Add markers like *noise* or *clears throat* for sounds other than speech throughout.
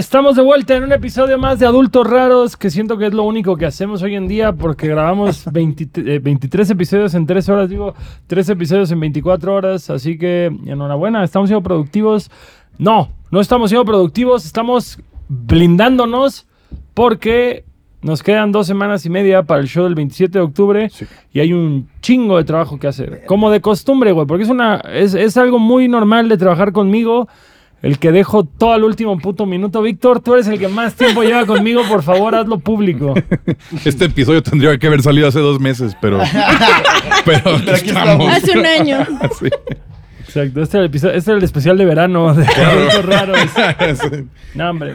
Estamos de vuelta en un episodio más de Adultos Raros, que siento que es lo único que hacemos hoy en día porque grabamos *laughs* 20 eh, 23 episodios en 3 horas, digo, 3 episodios en 24 horas, así que enhorabuena, estamos siendo productivos. No, no estamos siendo productivos, estamos blindándonos porque nos quedan dos semanas y media para el show del 27 de octubre Sí. y hay un chingo de trabajo que hacer. Como de costumbre, güey, porque es, una, es, es algo muy normal de trabajar conmigo. El que dejo todo al último puto minuto. Víctor, tú eres el que más tiempo lleva conmigo. Por favor, hazlo público. *laughs* Este episodio tendría que haber salido hace dos meses, pero. *laughs* pero aquí aquí estamos. estamos. Hace un año. *laughs* Sí. Exacto. Este es el, episodio, este es el especial de verano de Adultos Raros. Sí. No, hombre.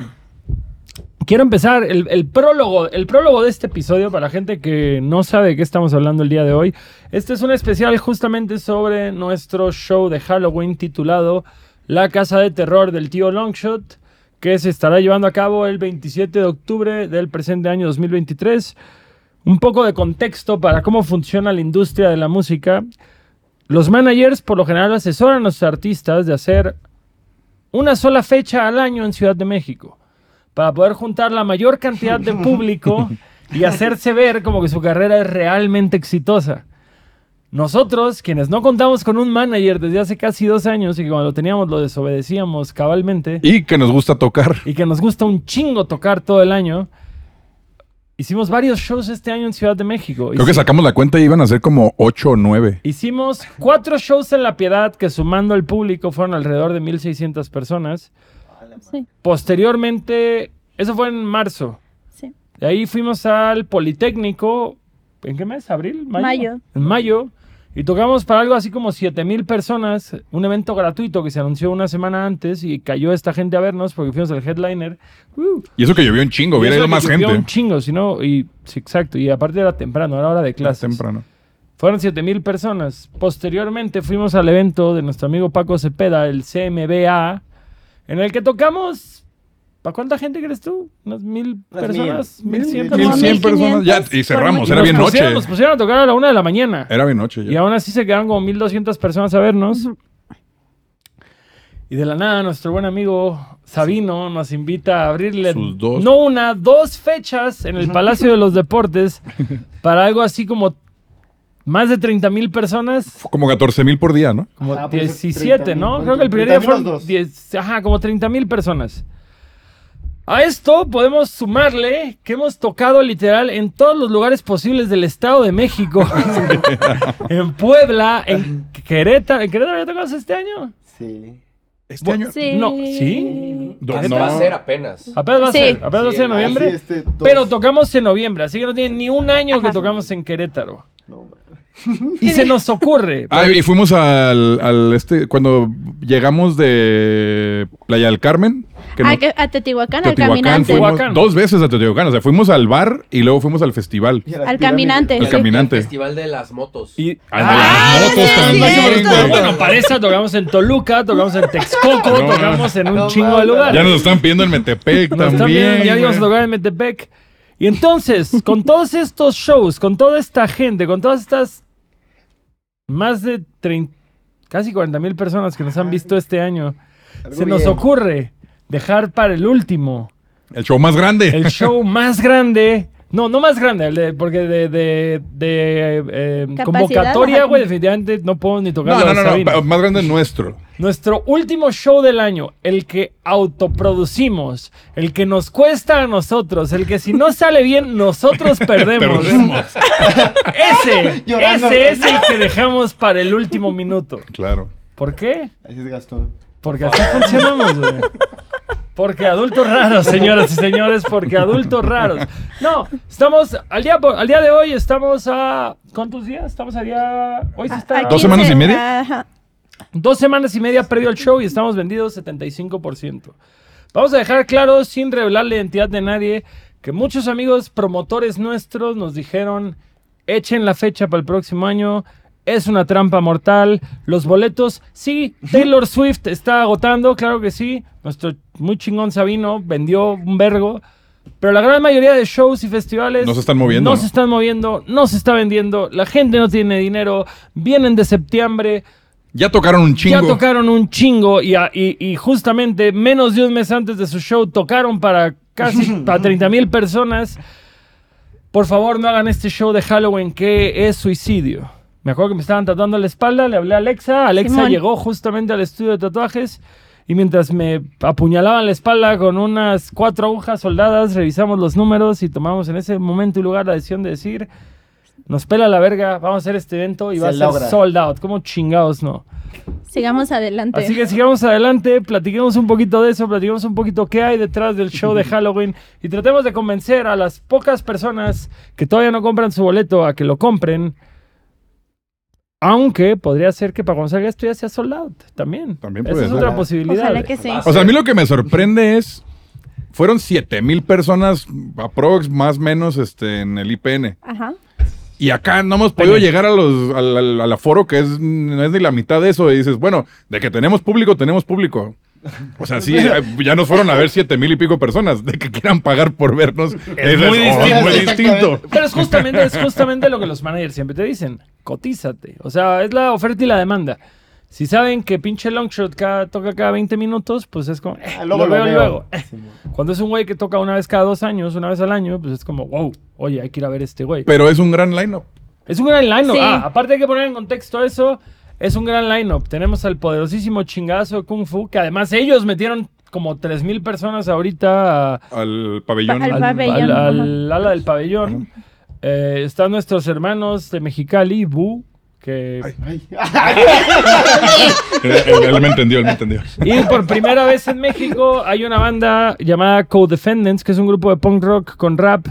Quiero empezar el, el prólogo, el prólogo de este episodio para la gente que no sabe de qué estamos hablando el día de hoy. Este es un especial justamente sobre nuestro show de Halloween titulado La Casa de Terror del tío Longshot, que se estará llevando a cabo el 27 de octubre del presente año 2023. Un poco de contexto para cómo funciona la industria de la música. Los managers por lo general asesoran a los artistas de hacer una sola fecha al año en Ciudad de México para poder juntar la mayor cantidad de público *laughs* y hacerse ver como que su carrera es realmente exitosa. Nosotros, quienes no contamos con un manager desde hace casi dos años y que cuando lo teníamos lo desobedecíamos cabalmente Y que nos gusta tocar. y que nos gusta un chingo tocar todo el año, hicimos varios shows este año en Ciudad de México. Creo que sacamos la cuenta y iban a ser como 8 o 9. Hicimos cuatro shows en La Piedad que sumando al público fueron alrededor de 1.600 personas. Sí, Posteriormente, eso fue en marzo. sí. De ahí fuimos al Politécnico. ¿En qué mes? ¿Abril? ¿Mayo? Mayo. En mayo. Y tocamos para algo así como 7000 personas. Un evento gratuito que se anunció una semana antes y cayó esta gente a vernos porque fuimos el headliner. Uh, Y eso que llovió un chingo, hubiera ido más gente. un chingo, si no, y sí, exacto. Y aparte era temprano, era hora de Más clases. temprano. Fueron 7000 personas. Posteriormente fuimos al evento de nuestro amigo Paco Cepeda, el CMBA, en el que tocamos. ¿Para cuánta gente crees tú? ¿Unas mil Unas personas? mil. ¿Mil cien Como 1100 personas. 1500 Ya, y cerramos, por era bien pusieron- noche. Nos pusieron a tocar a la una de la mañana. Era bien noche Y ya. aún así se quedaron como 1200 personas a vernos. Y de la nada, nuestro buen amigo Sabino nos invita a abrirle Sus dos. no una, dos fechas en el Palacio de los Deportes *laughs* para algo así como más de 30 mil personas. Como 14 mil por día, ¿no? Como Ah, pues, 17, 30,000, ¿no? ¿cuánto? Creo que el primer día 30,000 fueron los dos. 10, ajá, como 30 mil personas. A esto podemos sumarle que hemos tocado literal en todos los lugares posibles del Estado de México. *laughs* en Puebla, en Querétaro. ¿En Querétaro ya tocamos este año? Sí. Este año. Sí. No, ¿sí? Do- ¿Qué no. Va a ser apenas. Apenas va a Sí. ser, apenas va a ser en noviembre. Este, dos. Pero tocamos en noviembre, así que no tiene ni un año que tocamos en Querétaro. No, hombre. *laughs* Y se nos ocurre. Ah, y fuimos al, al este, cuando llegamos de Playa del Carmen. Que Ah, no- que- a Teotihuacán, al Teotihuacán, caminante. Teotihuacán. dos veces a Teotihuacán. O sea, fuimos al bar y luego fuimos al festival. Al caminante. Sí. caminante. El festival de las motos. Y, Al de Ah, las motos sí, también, cierto. güey. Bueno, para esa tocamos en Toluca, tocamos en Texcoco, No, tocamos en un no chingo de lugares. Ya nos están pidiendo en Metepec Nos también. ya íbamos a tocar en Metepec. Y entonces, con todos estos shows, con toda esta gente, con todas estas más de 30, casi 40 mil personas que nos han visto este año, Algo se nos bien. ocurre dejar para el último El show más grande. el show *laughs* más grande. No, no más grande, el de- porque de, de, de, eh, convocatoria, güey, definitivamente no podemos ni tocar No, no, no, más grande nuestro. Nuestro último show del año, el que autoproducimos, el que nos cuesta a nosotros, el que si no sale bien, nosotros *laughs* perdemos. Perdemos. *laughs* ese, Llorando. ese es el que dejamos para el último minuto. Claro. ¿Por qué? Así es Gastón. Porque así funcionamos, güey. Porque adultos raros, señoras y señores, porque adultos raros. No, estamos, al día, al día de hoy estamos a... ¿Cuántos días? Estamos a día... Hoy se está... A ¿Dos 15, semanas y media? ajá. Dos semanas y media previo al show y estamos vendidos 75%. Vamos a dejar claro, sin revelar la identidad de nadie, que muchos amigos promotores nuestros nos dijeron, echen la fecha para el próximo año, es una trampa mortal, los boletos, sí, Taylor Swift está agotando, claro que sí, nuestro muy chingón Sabino vendió un vergo, pero la gran mayoría de shows y festivales No se están moviendo, no ¿no? se están moviendo, no se está vendiendo, la gente no tiene dinero, vienen de septiembre, Ya tocaron un chingo. Ya tocaron un chingo y- y justamente menos de un mes antes de su show tocaron para casi *laughs* para 30 mil personas. Por favor, no hagan este show de Halloween que es suicidio. Me acuerdo que me estaban tatuando la espalda, le hablé a Alexa. Alexa Simón. llegó justamente al estudio de tatuajes y mientras me apuñalaban la espalda con unas cuatro agujas soldadas, revisamos los números y tomamos en ese momento y lugar la decisión de decir, nos pela la verga, vamos a hacer este evento y Se va a ser logra. sold out. ¿Cómo chingados no? Sigamos adelante. Así que sigamos adelante, platiquemos un poquito de eso, platiquemos un poquito qué hay detrás del show de *laughs* Halloween y tratemos de convencer a las pocas personas que todavía no compran su boleto a que lo compren. Aunque podría ser que para cuando salga esto ya sea sold out también. También Esa es otra posibilidad. Ojalá que sí. O sea, a mí lo que me sorprende es. Fueron 7 mil personas, aprox, más o menos, este, en el IPN. Ajá. Y acá no hemos podido llegar a los, al, al- al aforo que es, no es ni la mitad de eso. Y dices, bueno, de que tenemos público, tenemos público. O sea, sí, eh, ya nos fueron a ver siete mil y pico personas. De que quieran pagar por vernos. Es, muy distinto. muy distinto. Pero es justamente, es justamente lo que los managers siempre te dicen. Cotízate. O sea, es la oferta y la demanda. Si saben que pinche Longshot cada, toca cada 20 minutos, pues es como, eh, Ah, luego lo lo veo, veo. luego. Eh. Cuando es un güey que toca una vez cada dos años, una vez al año, pues es como, wow, oye, hay que ir a ver este güey. Pero es un gran line-up. Es un gran line-up. Sí. Ah, aparte hay que poner en contexto eso, es un gran line-up. Tenemos al poderosísimo chingazo de Kung Fu, que además ellos metieron como 3.000 personas ahorita a- Al pabellón. Al al, pabellón, al- ala del pabellón. Eh, están nuestros hermanos de Mexicali, Bu, que... él, *laughs* él- él me entendió, él me entendió. Y por primera vez en México hay una banda llamada Co-Defendants, que es un grupo de punk rock con rap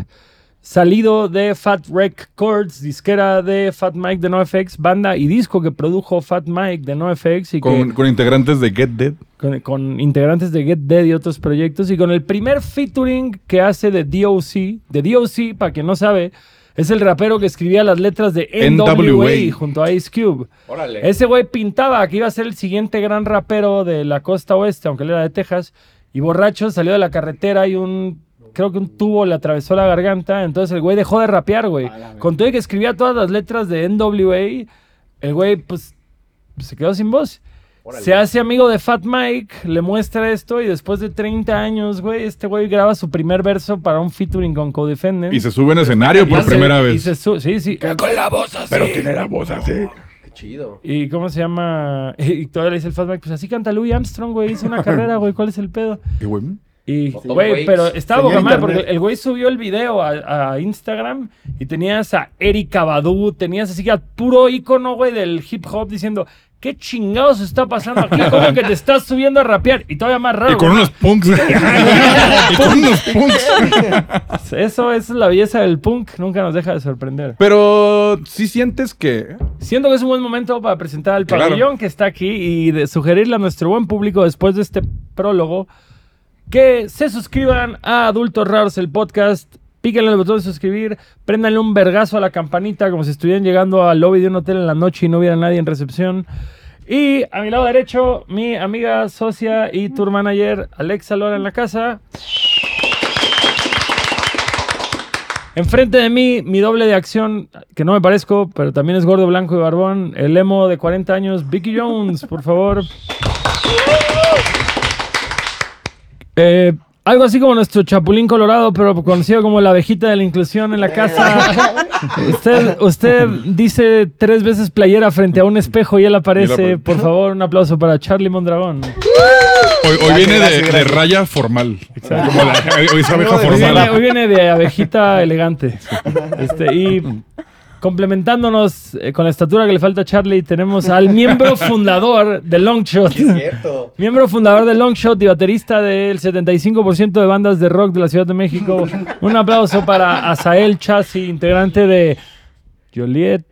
salido de Fat Wreck Chords, disquera de Fat Mike de NoFX, banda y disco que produjo Fat Mike de NoFX y Con, que, con integrantes de Get Dead. con, con integrantes de Get Dead y otros proyectos y con el primer featuring que hace de DOC. De DOC, para quien no sabe, es el rapero que escribía las letras de NWA, NWA. junto a Ice Cube. Órale. Ese güey pintaba que iba a ser el siguiente gran rapero de la costa oeste, aunque él era de Texas. Y borracho salió de la carretera y un. Creo que un tubo le atravesó la garganta. Entonces el güey dejó de rapear, güey. Con todo y que escribía todas las letras de NWA, el güey, pues. Se quedó sin voz. Órale. Se hace amigo de Fat Mike, le muestra esto y después de 30 años, güey, este güey graba su primer verso para un featuring con Codefendant. Y se sube en escenario Y por se- primera y vez. se sí, sí. Con la voz así. Pero tiene la voz así. Qué chido. ¿Y cómo se llama? *laughs* Y todavía le dice el Fat Mike, pues así canta Louis Armstrong, güey, hizo una *laughs* carrera, güey, ¿cuál es el pedo? Y güey, Y, güey, pero estaba boca mal porque el güey subió el video a, a Instagram y tenías a Erika Badu, tenías así que a puro icono, güey, del hip hop diciendo, ¿qué chingados está pasando aquí? ¿Cómo que te estás subiendo a rapear? Y todavía más raro. Y con unos punks. *laughs* y con unos punks. *laughs* Eso, es la belleza del punk, nunca nos deja de sorprender. Pero si sientes que. Siento que es un buen momento para presentar al Claro. pabellón que está aquí y de sugerirle a nuestro buen público después de este prólogo que se suscriban a Adultos Raros el podcast. Píquenle el botón de suscribir, préndanle un vergazo a la campanita como si estuvieran llegando al lobby de un hotel en la noche y no hubiera nadie en recepción. Y a mi lado derecho, mi amiga, socia y tour manager Alexa Lora en la casa. Enfrente de mí, mi doble de acción, que no me parezco, pero también es gordo, blanco y barbón, el emo de 40 años, Vicky Jones, por favor. Eh, algo así como nuestro chapulín colorado, pero conocido como la abejita de la inclusión en la casa. *laughs* usted, usted dice tres veces playera frente a un espejo y él aparece. apare- Por favor, un aplauso para Charlie Mondragón. Hoy, hoy Gracias, viene de, gracias, de gracias. raya formal. Como la- hoy es abeja Hoy Hoy viene, formal. hoy viene de abejita elegante. Este, y complementándonos eh, con la estatura que le falta a Charlie, tenemos al *laughs* miembro fundador de Longshot. Cierto. Miembro fundador de Longshot y baterista del 75% de bandas de rock de la Ciudad de México. *laughs* Un aplauso para Asael Chassi, integrante de Joliet,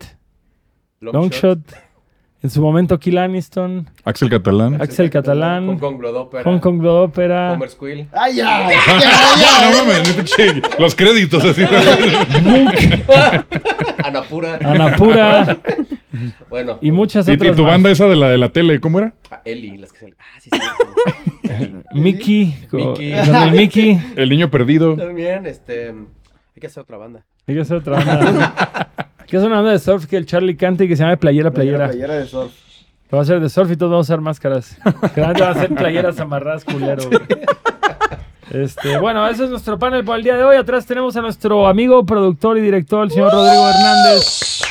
Longshot, en su momento Kill Aniston, Axel Catalán. Axel Hong Catalán, Kong Blood Opera. Hong Kong Blood Opera, Homer Squill. ¡Ay, ya! *laughs* Ah, no mames, los créditos así. Anapura. Anapura *laughs* Bueno. y muchas y, y otras tu más. banda esa de la de la tele, ¿cómo era? a Eli, las que salen. Ah, sí, sí. *laughs* Mickey, Mickey. el Mickey. El niño perdido. También, este. Hay que hacer otra banda. Hay que hacer otra banda. Hay *laughs* que hacer una banda de surf que el Charlie cante y que se llame Playera Playera. Playera de surf. va a ser de surf y todos vamos a usar máscaras. Que la neta va a ser playeras amarradas culero, güey. Este, bueno, ese es nuestro panel por el día de hoy. Atrás tenemos a nuestro amigo, productor y director, el señor Rodrigo Hernández.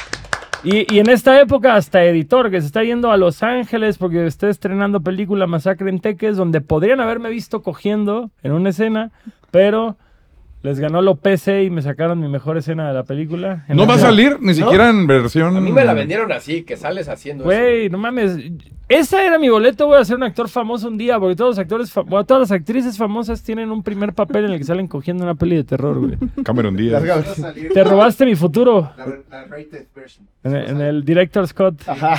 Y, y en esta época hasta editor, que se está yendo a Los Ángeles porque está estrenando película Masacre en Teques, donde podrían haberme visto cogiendo en una escena, pero les ganó lo PC y me sacaron mi mejor escena de la película. En No la- va a salir ni siquiera en versión. A mí me la vendieron así, que sales haciendo Güey, no mames. Esa era mi boleto, voy a ser un actor famoso un día, porque todos los actores, fa- bueno, todas las actrices famosas tienen un primer papel en el que salen cogiendo una peli de terror, güey. Cameron Díaz. Te robaste mi futuro La, la rated version. en, el- en el Director Scott. Ajá.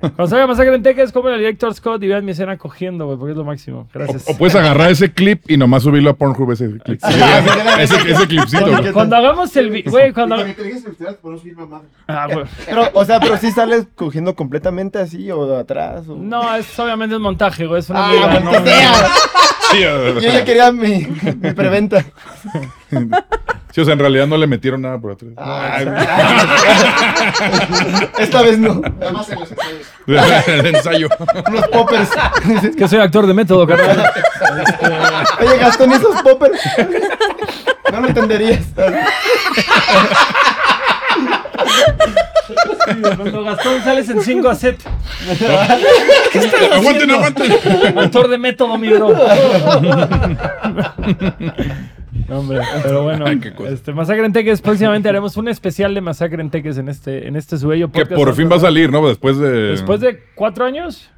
Cuando salga Masacre en Texas, como el Director Scott y vean mi escena cogiendo, güey, porque es lo máximo. Gracias. O, o puedes agarrar ese clip y nomás subirlo a Pornhub ese clip. ese, ese clipcito, güey. Cuando hagamos el... Güey, cuando... Ah, güey. Pero, o sea, pero sí sales cogiendo completamente así o de atrás. O... No, es obviamente un montaje, güey. Es una Ah, no, sea. Sí, o- Yo ya quería mi, mi preventa. sí, o sea, en realidad no le metieron nada por atrás. Ah, Esta vez no. Nada más en los ensayos. *laughs* el ensayo. Unos poppers. Es que soy actor de método, carnal. Oye, Gastón, ¿y esos poppers? No lo entenderías. Cuando Gastón sales en 5 a set. aguanten, aguanten. Actor de método, mi bro. No, hombre, pero bueno, Ay, este, Masacre en Teques, próximamente haremos un especial de Masacre en Teques en este, en este su bello Que por fin va a salir, ¿no? Después de. Después de cuatro años.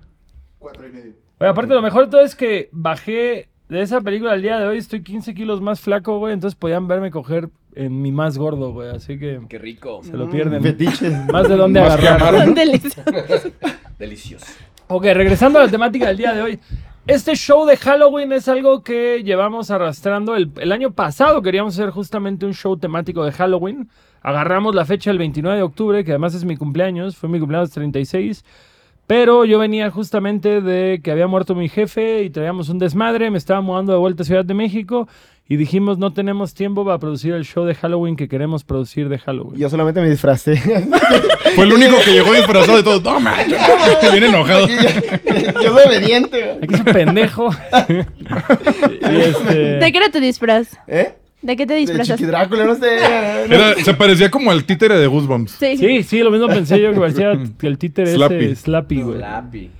Cuatro y medio. Oye, aparte, lo mejor de todo es que bajé de esa película al día de hoy, estoy 15 kilos más flaco, güey, entonces podían verme coger en mi más gordo, güey, así que Qué rico. se lo pierden. Fetiches. Más de dónde agarrar. *laughs* Delicioso. Delicioso. Ok, regresando a la temática del día de hoy. Este show de Halloween es algo que llevamos arrastrando. El, el año pasado queríamos hacer justamente un show temático de Halloween. Agarramos la fecha del 29 de octubre, que además es mi cumpleaños. Fue mi cumpleaños 36. Pero yo venía justamente de que había muerto mi jefe y traíamos un desmadre. Me estaba mudando de vuelta a Ciudad de México. Y dijimos, no tenemos tiempo para producir el show de Halloween que queremos producir de Halloween. Yo solamente me disfracé. *laughs* Fue el único que llegó disfrazado de todo. No, man. Viene enojado. *laughs* Yo soy obediente. güey. Aquí es un pendejo. *laughs* y este... ¿De qué era tu disfraz? ¿Eh? ¿De qué te De disfrazas? Chiqui Drácula, no sé. Era- se parecía como al títere de Goosebumps. Sí. Sí, sí, lo mismo pensé yo que parecía que el títere Slappy. ese Slappy, güey. Slappy.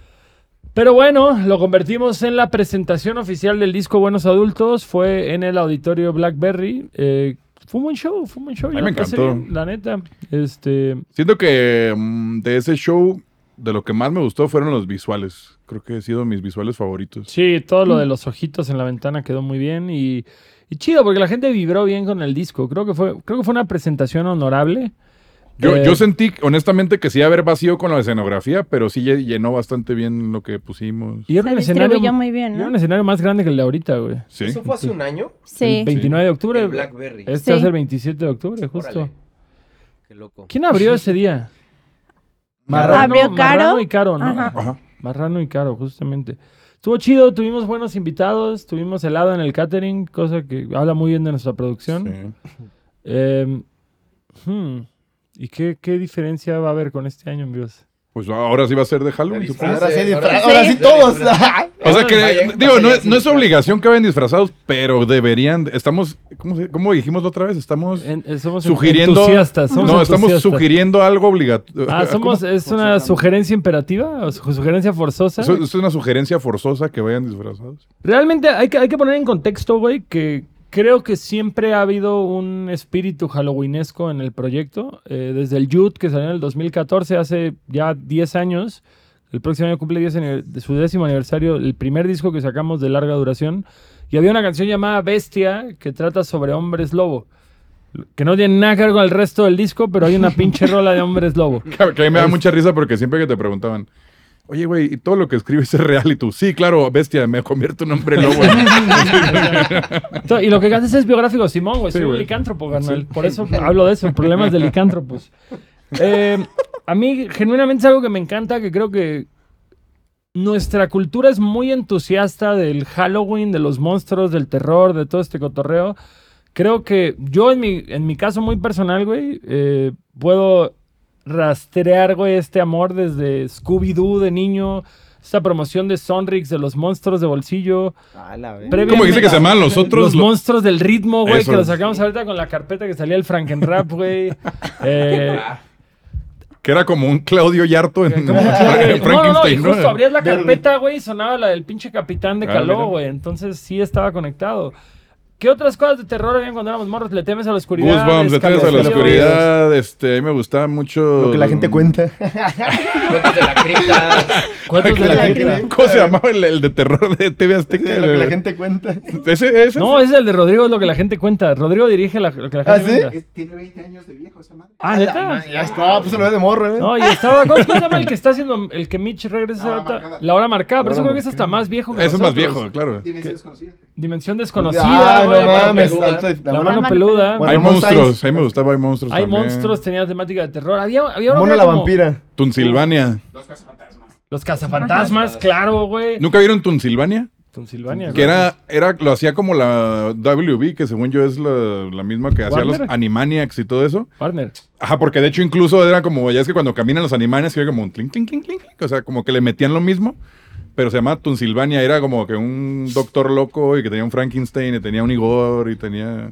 Pero bueno, lo convertimos en la presentación oficial del disco Buenos Adultos. Fue en el auditorio Blackberry. Eh, fue un buen show, fue un buen show. A mí me encantó. bien, la neta. Este, Siento que mm, de ese show, de lo que más me gustó fueron los visuales. Creo que han sido mis visuales favoritos. sí, todo lo de los ojitos en la ventana quedó muy bien y, y chido porque la gente vibró bien con el disco. Creo que fue, creo que fue una presentación honorable. Yo, Eh, yo sentí, honestamente, que sí iba a haber vacío con la escenografía, pero sí lle- llenó bastante bien lo que pusimos. Y era un escenario, muy bien, un escenario más grande que el de ahorita, güey. Sí. ¿Eso fue hace un año? Sí. El 29 de octubre. El Blackberry. Este Sí. ser el 27 de octubre, justo. Órale. Qué loco. ¿Quién abrió ese día? *laughs* Abrió Caro. Marrano y Caro, ¿no? Ajá. Ajá. Marrano y Caro, justamente. Estuvo chido, tuvimos buenos invitados, tuvimos helado en el catering, cosa que habla muy bien de nuestra producción. Sí. Eh, hmm, ¿Y qué, qué diferencia va a haber con este año, amigos? Pues ahora sí va a ser de Halloween. Ahora sí, ahora ahora sí. todos. *laughs* O sea que, digo, no, es- no es obligación que vayan disfrazados, pero deberían, estamos, ¿cómo, se- cómo dijimos la otra vez? Estamos En- eh, somos sugiriendo, entusiastas. somos no, estamos sugiriendo algo obligatorio. Ah, somos, ¿es una sugerencia imperativa o sugerencia forzosa? Eso es una sugerencia forzosa que vayan disfrazados. Realmente hay que, hay que poner en contexto, güey, que creo que siempre ha habido un espíritu halloweenesco en el proyecto. Eh, desde el Youth, que salió en el 2014, hace ya 10 años. El próximo año cumple 10 aniver- de su décimo aniversario, el primer disco que sacamos de larga duración. Y había una canción llamada Bestia que trata sobre hombres lobo. Que no tiene nada que ver con el resto del disco, pero hay una pinche *laughs* rola de hombres lobo. Que a mí me da mucha risa porque siempre que te preguntaban, oye, güey, ¿y todo lo que escribes es real? Y tú, sí, claro, bestia, me convierto en hombre lobo. *laughs* Y lo que haces es biográfico, Simón, güey. Sí, soy un licántropo, carnal. Por eso hablo de eso, problemas de licántropos. Eh, a mí, genuinamente, es algo que me encanta, que creo que nuestra cultura es muy entusiasta del Halloween, de los monstruos, del terror, de todo este cotorreo. Creo que yo, en mi, en mi caso muy personal, güey, eh, puedo rastrear, güey, este amor desde Scooby-Doo de niño, esta promoción de Sonrix de los monstruos de bolsillo. A la vez. Previo- ¿Cómo dice que se llaman los otros? Los Lo- monstruos del ritmo, güey, Eso. que los sacamos ahorita con la carpeta que salía el Frankenrap, güey. *laughs* Eh, que era como un Claudio Yarto en, *laughs* *laughs* en no, no, no, y Frankenstein, ¿no? justo abrías la carpeta, güey, y sonaba la del pinche capitán de Ah, Caló, güey. Entonces sí estaba conectado. ¿Qué otras cosas de terror habían cuando éramos morros? ¿Le temes a la oscuridad? Goosebumps, detalles a la oscuridad. Este, a mí me gustaba mucho. Lo que la gente cuenta. *laughs* Cuentos de la cripta. Cuentos de la cripta. ¿Cómo se llamaba el, el de terror de TV Azteca? Lo que la gente cuenta. Ese, ese. No, ese es el de Rodrigo, es lo que la gente cuenta. Rodrigo dirige la- lo que la gente ¿Ah, sí? cuenta. Tiene 20 años de viejo esa madre. Ah, ¿neta? Ya está, pues se lo ve de morro, ¿eh? No, y estaba. ¿Cómo se llama el que está haciendo el que Mitch regresa La hora ahorita? marcada. La hora marcada, pero eso creo que es hasta más viejo que Ese es más viejo, claro. Tiene ese desconocido. Dimensión Ah, desconocida, no mames. La mano mano- peluda. Bueno, hay monstruos, a mí me gustaba, hay monstruos. Hay también. monstruos, tenía temática de terror. Había, había uno Mono que la vampira. Tunsilvania. Los cazafantasmas. Los cazafantasmas, claro, güey. ¿Nunca vieron Tunsilvania? Tunsilvania. Que era, era, lo hacía como la WB, que según yo es la, la misma que hacía los. Animaniacs y todo eso. Warner. Ajá, porque de hecho incluso era como, ya es que cuando caminan los Animaniacs, que era como un clink, clink, clink, clink, clink, o sea, como que le metían lo mismo, pero se llamaba Tunsilvania, era como que un doctor loco y que tenía un Frankenstein y tenía un Igor y tenía...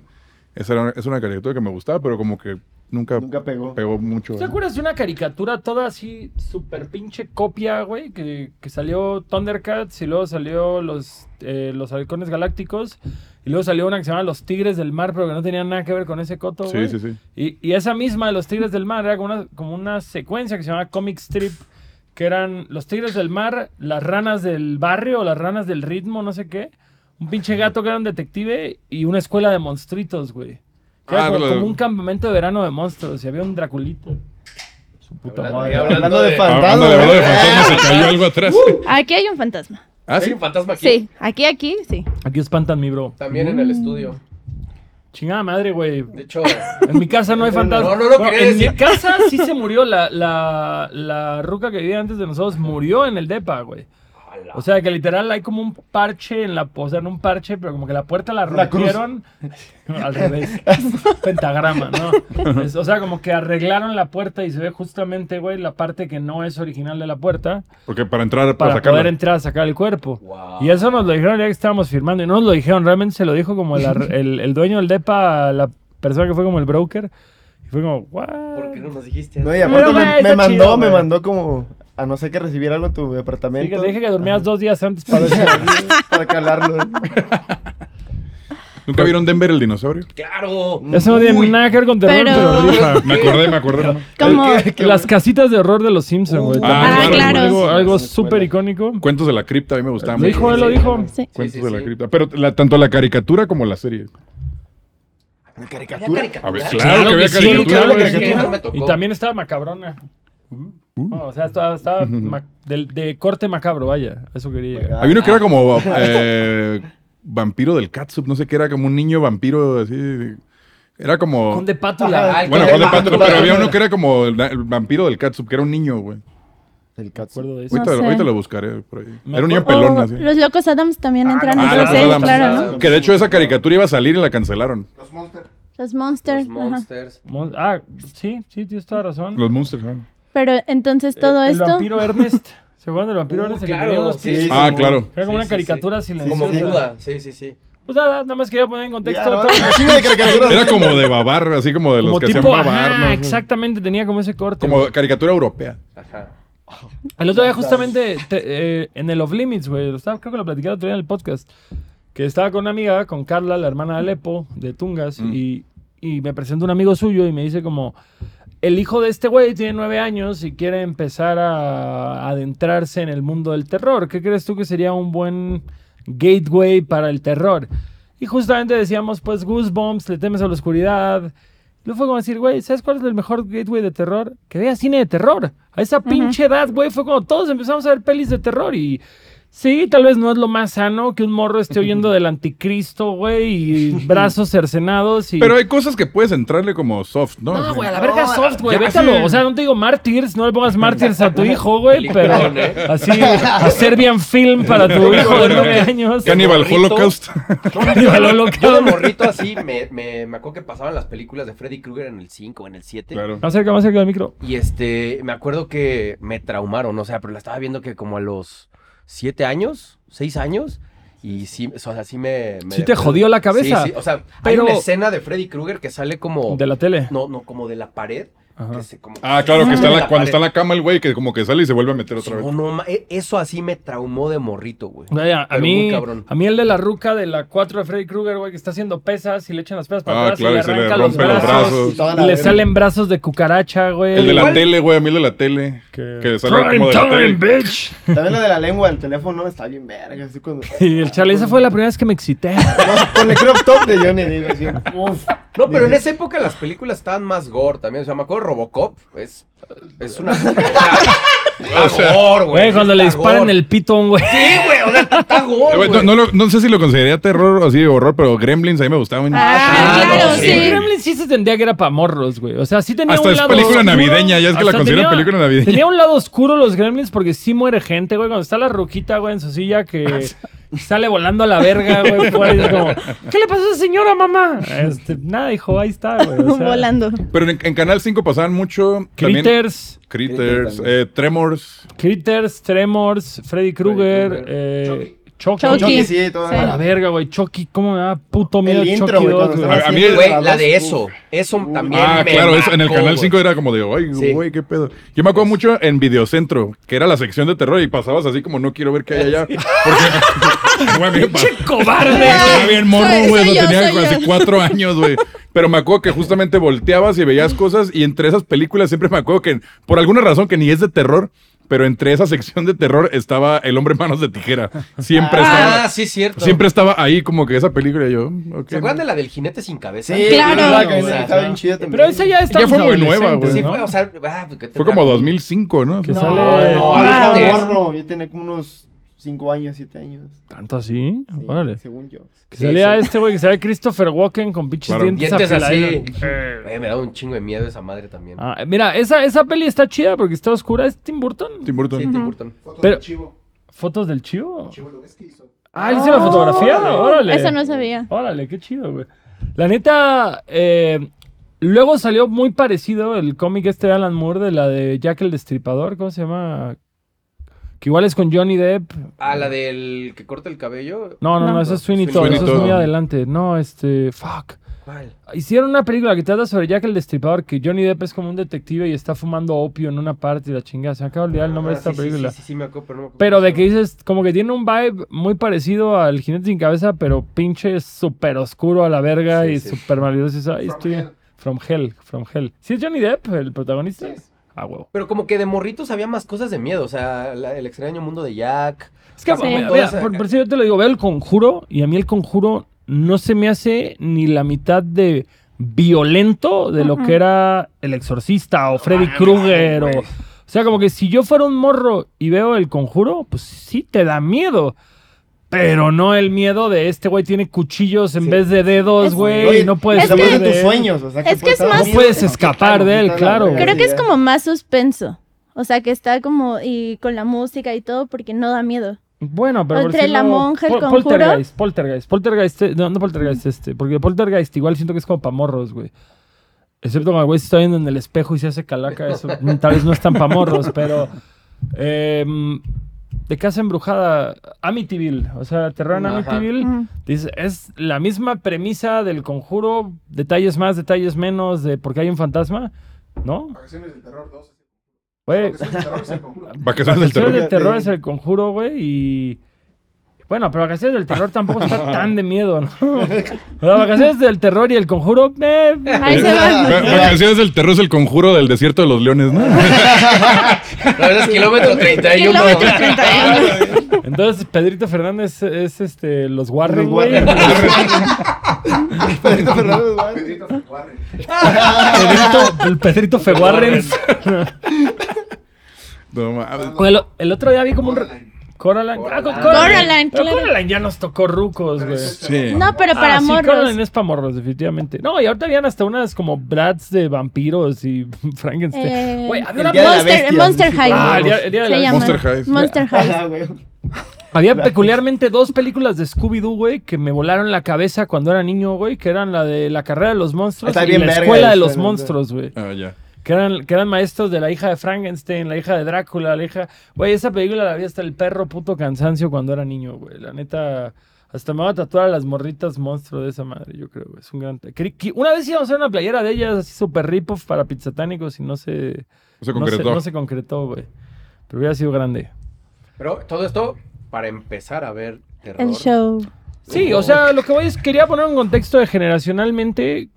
Esa era, es una caricatura que me gustaba, pero como que nunca, Nunca pegó. pegó mucho. ¿Te acuerdas de una caricatura toda así, súper pinche copia, güey? Que, que salió Thundercats y luego salió los, eh, los halcones galácticos y luego salió una que se llama Los Tigres del Mar, pero que no tenía nada que ver con ese coto, güey. Sí, sí, sí. Y, y esa misma de los Tigres del Mar era como una, como una secuencia que se llamaba Comic Strip, que eran los Tigres del Mar, las ranas del barrio, las ranas del ritmo, no sé qué. Un pinche gato que era un detective y una escuela de monstruitos, güey. Que era Ah, como, un campamento de verano de monstruos y había un Draculito. Su puta Hablando- madre. hablando de hablando de fantasmas, se cayó algo atrás. Aquí hay un fantasma. Ah, ¿Hay sí. un fantasma aquí? Sí, aquí, aquí, sí. Aquí espantan mi bro. También en el estudio. Chingada madre, güey. De hecho, *laughs* En mi casa no hay fantasma. No, no lo Bueno, En mi casa sí se murió. La, la, la ruca que vivía antes de nosotros murió en el depa, güey. O sea, que literal hay como un parche en la... O sea, no un parche, pero como que la puerta la rompieron. *laughs* al revés. Pentagrama, ¿no? Es- o sea, como que arreglaron la puerta y se ve justamente, güey, la parte que no es original de la puerta Porque para entrar, para, para sacarla. poder entrar a sacar el cuerpo. Wow. Y eso nos lo dijeron ya que estábamos firmando. Y no nos lo dijeron, realmente se lo dijo como el, ar- el, el dueño del DEPA la persona que fue como el broker. Y fue como, ¿what? ¿por qué no nos dijiste? No, y aparte me, me mandó, chido, me mandó como a no ser que recibiera algo en tu Sí, que departamento. te dije que dormías dos días antes para *laughs* para calarlo. ¿Nunca vieron Denver el dinosaurio? ¡Claro! Eso no tiene nada que ver con terror, pero, Pero- rifa. Me acordé, me acordé. *laughs* Como, Las casitas de horror de los Simpsons, güey. Ah, también. claro. Algo, algo súper icónico. Cuentos de la cripta, a mí me gustaban Lo mucho. dijo él, lo dijo. sí. Cuentos Sí, sí, de la cripta. Pero la- tanto la caricatura como la serie. ¿Había caricatura? A ver, caricatura? claro, que había sí, caricatura. claro que güey. sí. Que no me tocó. Y también estaba macabrona. No, o sea, estaba, *laughs* de, corte macabro, vaya. Eso quería llegar. Había uno que era como eh, vampiro del catsup, no sé qué era, como un niño vampiro así. Era como. Con de pátula. Bueno, Conde Conde Pátula. Pero había uno que era como el, el vampiro del catsup, que era un niño, güey. El acuerdo de eso. Ahorita, sé. ahorita lo buscaré por ahí. Me Era un niño pelón así. los locos Adams también entran Ah, los series, Adams. claro, ¿no? Que de hecho esa caricatura iba a salir y la cancelaron. Los Monsters. Los Monsters. Los ajá. Monsters. Mon- Ah, sí, sí, tienes toda razón. Los monsters. ¿no? Pero entonces todo el, esto. El vampiro Ernest. *laughs* ¿Se acuerdan del vampiro Uh, Ernest? Claro, tenía unos sí, pies sí, Ah, como- claro. Era como Sí, una caricatura sí. silenciosa. Como muda. Sí, sí, sí. Pues nada, nada más quería poner en contexto. Ya, todo. Era como de babar, así como de los Como que tipo, hacían babar. ajá, ¿no? exactamente, tenía como ese corte. Como güey. caricatura europea. Ajá. El otro día justamente te- eh, en el Off Limits, güey, lo estaba- creo que lo platicé el otro día en el podcast, que estaba con una amiga, con Carla, la hermana de Alepo, de Tungas, Mm. y, y me presenta un amigo suyo y me dice como, el hijo de este güey tiene nueve años y quiere empezar a adentrarse en el mundo del terror. ¿Qué crees tú que sería un buen gateway para el terror? Y justamente decíamos, pues, Goosebumps, le temes a la oscuridad. Luego fue como decir, güey, ¿sabes cuál es el mejor gateway de terror? Que vea cine de terror. A esa pinche edad, güey, fue cuando todos empezamos a ver pelis de terror y Sí, tal vez no es lo más sano que un morro esté oyendo del anticristo, güey, y brazos cercenados y... Pero hay cosas que puedes entrarle como soft, ¿no? No, güey, a la verga soft, güey. Vétalo. O sea, no te digo mártires, no le pongas mártires a tu *laughs* hijo, güey, pero ¿eh? así, a Serbian Film para tu hijo de nueve años. Cannibal. Holocaust. Cannibal Yo *laughs* de Holocaust. morrito así, me, me, me acuerdo que pasaban las películas de Freddy Krueger en el 5 o en el 7. Claro. Más cerca, más cerca del micro. Y este, me acuerdo que me traumaron, o sea, pero la estaba viendo que como a los 7 años, 6 años, y sí, o sea, sí me... me- Sí te jodió la cabeza. Sí, sí, o sea, Pero- hay una escena de Freddy Krueger que sale como... De la tele. No, no, como de la pared. Ajá. que se- como- Ah, claro, que está la- cuando está en la cama el güey, que como que sale y se vuelve a meter otra vez. No, no, e- eso así me traumó de morrito, güey. A, mí, a mí el de la ruca de la 4 de Freddy Krueger, güey, que está haciendo pesas y le echan las pesas para Ah, atrás claro, y y le se le arranca los brazos. brazos. Y le salen brazos de cucaracha, güey. El de la tele, güey, a mí el de la tele. Que- Que sale como de la tele. time, bitch. También la de la lengua del teléfono está bien verga. Así cuando... *laughs* Y el chale, esa fue la primera vez que me excité. *laughs* No, con el crop top de Johnny Depp. Así, uf. No, pero en esa época las películas estaban más gore también. O sea, me acuerdo Robocop. Es, es una. *laughs* O sea, gore, Güey, cuando le disparan el pito a un güey. Sí, güey, o sea, está *laughs* gore. Güey, no, no, lo- no sé si lo consideraría terror o así horror, pero Gremlins a mí me gustaban. Ah, claro, no, sí. sí. Gremlins sí se tendría que era para morros, güey. O sea, sí tenía Hasta un es lado película oscuro. navideña, ya es que la consideran tenía- película navideña. Tenía un lado oscuro los Gremlins porque sí muere gente, güey. Cuando está la ruquita, güey, en su silla que *laughs* sale volando a la verga, güey. *laughs* fuera y es como, ¿qué le pasó a esa señora, mamá? Este, nada, hijo, ahí está, güey. o *laughs* sea, Volando. Pero en, en Canal 5 pasaban mucho. Critters, Critters, Critters eh, Tremors. Critters, Tremors, Freddy Krueger, Krueger. eh, Chucky. Chucky. Chucky, sí, todo. Sí. A la verga, güey. Chucky, ¿cómo me da puto miedo El intro, Chucky güey, 2, cuando güey? estaba A- a mí- Güey, la de eso. Eso también. Ah, me claro, eso, en el Canal güey. 5 era como de, ay, Sí. güey, qué pedo. Yo me acuerdo mucho en Videocentro, que era la sección de terror y pasabas así como no quiero ver qué hay allá. *laughs* Porque. *laughs* ¡Che cobarde! Estaba bien morro, güey, yo, tenía hace cuatro *laughs* años, güey. Pero me acuerdo que justamente volteabas y veías cosas y entre esas películas siempre me acuerdo que por alguna razón que ni es de terror, pero entre esa sección de terror estaba El hombre manos de tijera. Siempre Ah, estaba sí, cierto. siempre estaba ahí como que esa película yo, ok. ¿Se acuerdan de la del jinete sin cabeza? Sí, Claro. estaba bien chida también. Pero esa ya está Ya fue muy nueva, güey. Sí, ¿no? fue, o sea, ah, pues, ¿qué Fue como 2005, ¿no? Que No, sale... no, Ah, antes. morro. Yo tenía como unos 5 años, 7 años. ¿Tanto así? Sí, Órale. Según yo. Que Sí, salía sí. este güey, que salía Christopher Walken con pinches Claro. dientes, Dientes así. Güey, me da un chingo de miedo esa madre también. Ah, mira, esa, esa peli está chida porque está oscura. ¿Es Tim Burton? Tim Burton. Sí, Tim Burton. Foto Pero- del chivo. ¿Fotos del chivo? Chivo lo ves que hizo. Ah, ¿él hizo la fotografía? Órale. Eso no sabía. Órale, qué chido, güey. La neta, eh, luego salió muy parecido el cómic este de Alan Moore de la de Jack el Destripador. ¿Cómo se llama? Que igual es con Johnny Depp. Ah, la del que corta el cabello. No, no, no, No. eso es Sweeney Todd. Eso es muy adelante. No, este. Fuck. ¿Cuál? Hicieron una película que trata sobre Jack el Destripador, que Johnny Depp es como un detective y está fumando opio en una parte y la chingada. Se me acaba de olvidar el nombre Ah, de esta sí, sí, película. Sí, sí, sí, me acuerdo, pero no me acuerdo Pero de que dices, como que tiene un vibe muy parecido al Jinete sin Cabeza, pero pinche súper oscuro a la verga Sí, y sí. súper malidoso. Ay, From estoy- Hell. From Hell, From Hell. ¿Sí es Johnny Depp el protagonista? Sí. Ah, huevo. Pero como que de morritos había más cosas de miedo. O sea, la- el extraño mundo de Jack. Es que, mira, mira, por, por eso yo te lo digo, veo el conjuro y a mí el conjuro no se me hace ni la mitad de violento de lo que era El Exorcista o Freddy Krueger o... O sea, como que si yo fuera un morro y veo el conjuro, pues sí te da miedo. Pero no el miedo de este güey tiene cuchillos en Sí. vez de dedos, güey, y no puedes es de tus él. sueños. O sea, Es que es más- No puedes escapar de él, claro. Creo que es como más suspenso. O sea, que está como y con la música y todo porque no da miedo. Bueno, pero por Entre la monja, el Pol- conjuro. Poltergeist, Poltergeist, Poltergeist, eh, no, no Poltergeist este, porque Poltergeist igual siento que es como pa' morros, güey. Excepto cuando el güey se está viendo en el espejo y se hace calaca, eso *laughs* tal vez no es tan pa' morros, pero... em, de casa embrujada, Amityville, o sea, terror en. Amityville, dice, es la misma premisa del conjuro, detalles más, detalles menos, de porque hay un fantasma, ¿no? Vacaciones del terror 2. Güey, Vacaciones del terror es el conjuro. Vacaciones del Vacaciones terror. del terror es el conjuro, güey, y... Bueno, pero Vacaciones del terror tampoco está *laughs* tan de miedo, ¿no? Vacaciones del terror y el conjuro, eh, Ahí se va. Va- *laughs* Vacaciones del terror es el conjuro del desierto de los leones, ¿no? *laughs* No, es kilómetro 31. Kilómetro 31. Entonces, Pedrito Fernández es este los Warren, Los güey. Warren. Pedrito Fernández. Pedrito Warren. Pedrito, el Pedrito Fewarren. No el, el otro día vi como un... Coraline. Ah, con Coraline. Coraline, Pero claro. Coraline ya nos tocó rucos, güey. Sí. No, pero para Ah, sí, morros. Coraline es para morros, definitivamente. No, y ahorita habían hasta unas como Brats de vampiros y *laughs* Frankenstein. Eh, Güey, había una Monster, bestia, Monster sí, High. Ah, el día, el día de se la- llama. Monster High. Monster High. Había peculiarmente dos películas de Scooby-Doo, güey, que me volaron la cabeza cuando era niño, güey, que eran la de la carrera de los monstruos Está y bien la verga escuela de los monstruos, güey. Ah, ya. Que eran, que eran maestros de la hija de Frankenstein, la hija de Drácula, la hija... Güey, esa película la vi hasta el perro puto cansancio cuando era niño, güey. La neta... Hasta me va a tatuar a las morritas monstruo de esa madre, yo creo, güey. Es un gran... Una vez íbamos a hacer una playera de ellas, así súper rip-off para pizzatánicos y no se... No se no concretó. no se concretó, güey. Pero hubiera sido grande. Pero todo esto para empezar a ver terror. El show. Sí, o sea, lo que voy es, quería poner un contexto de generacionalmente,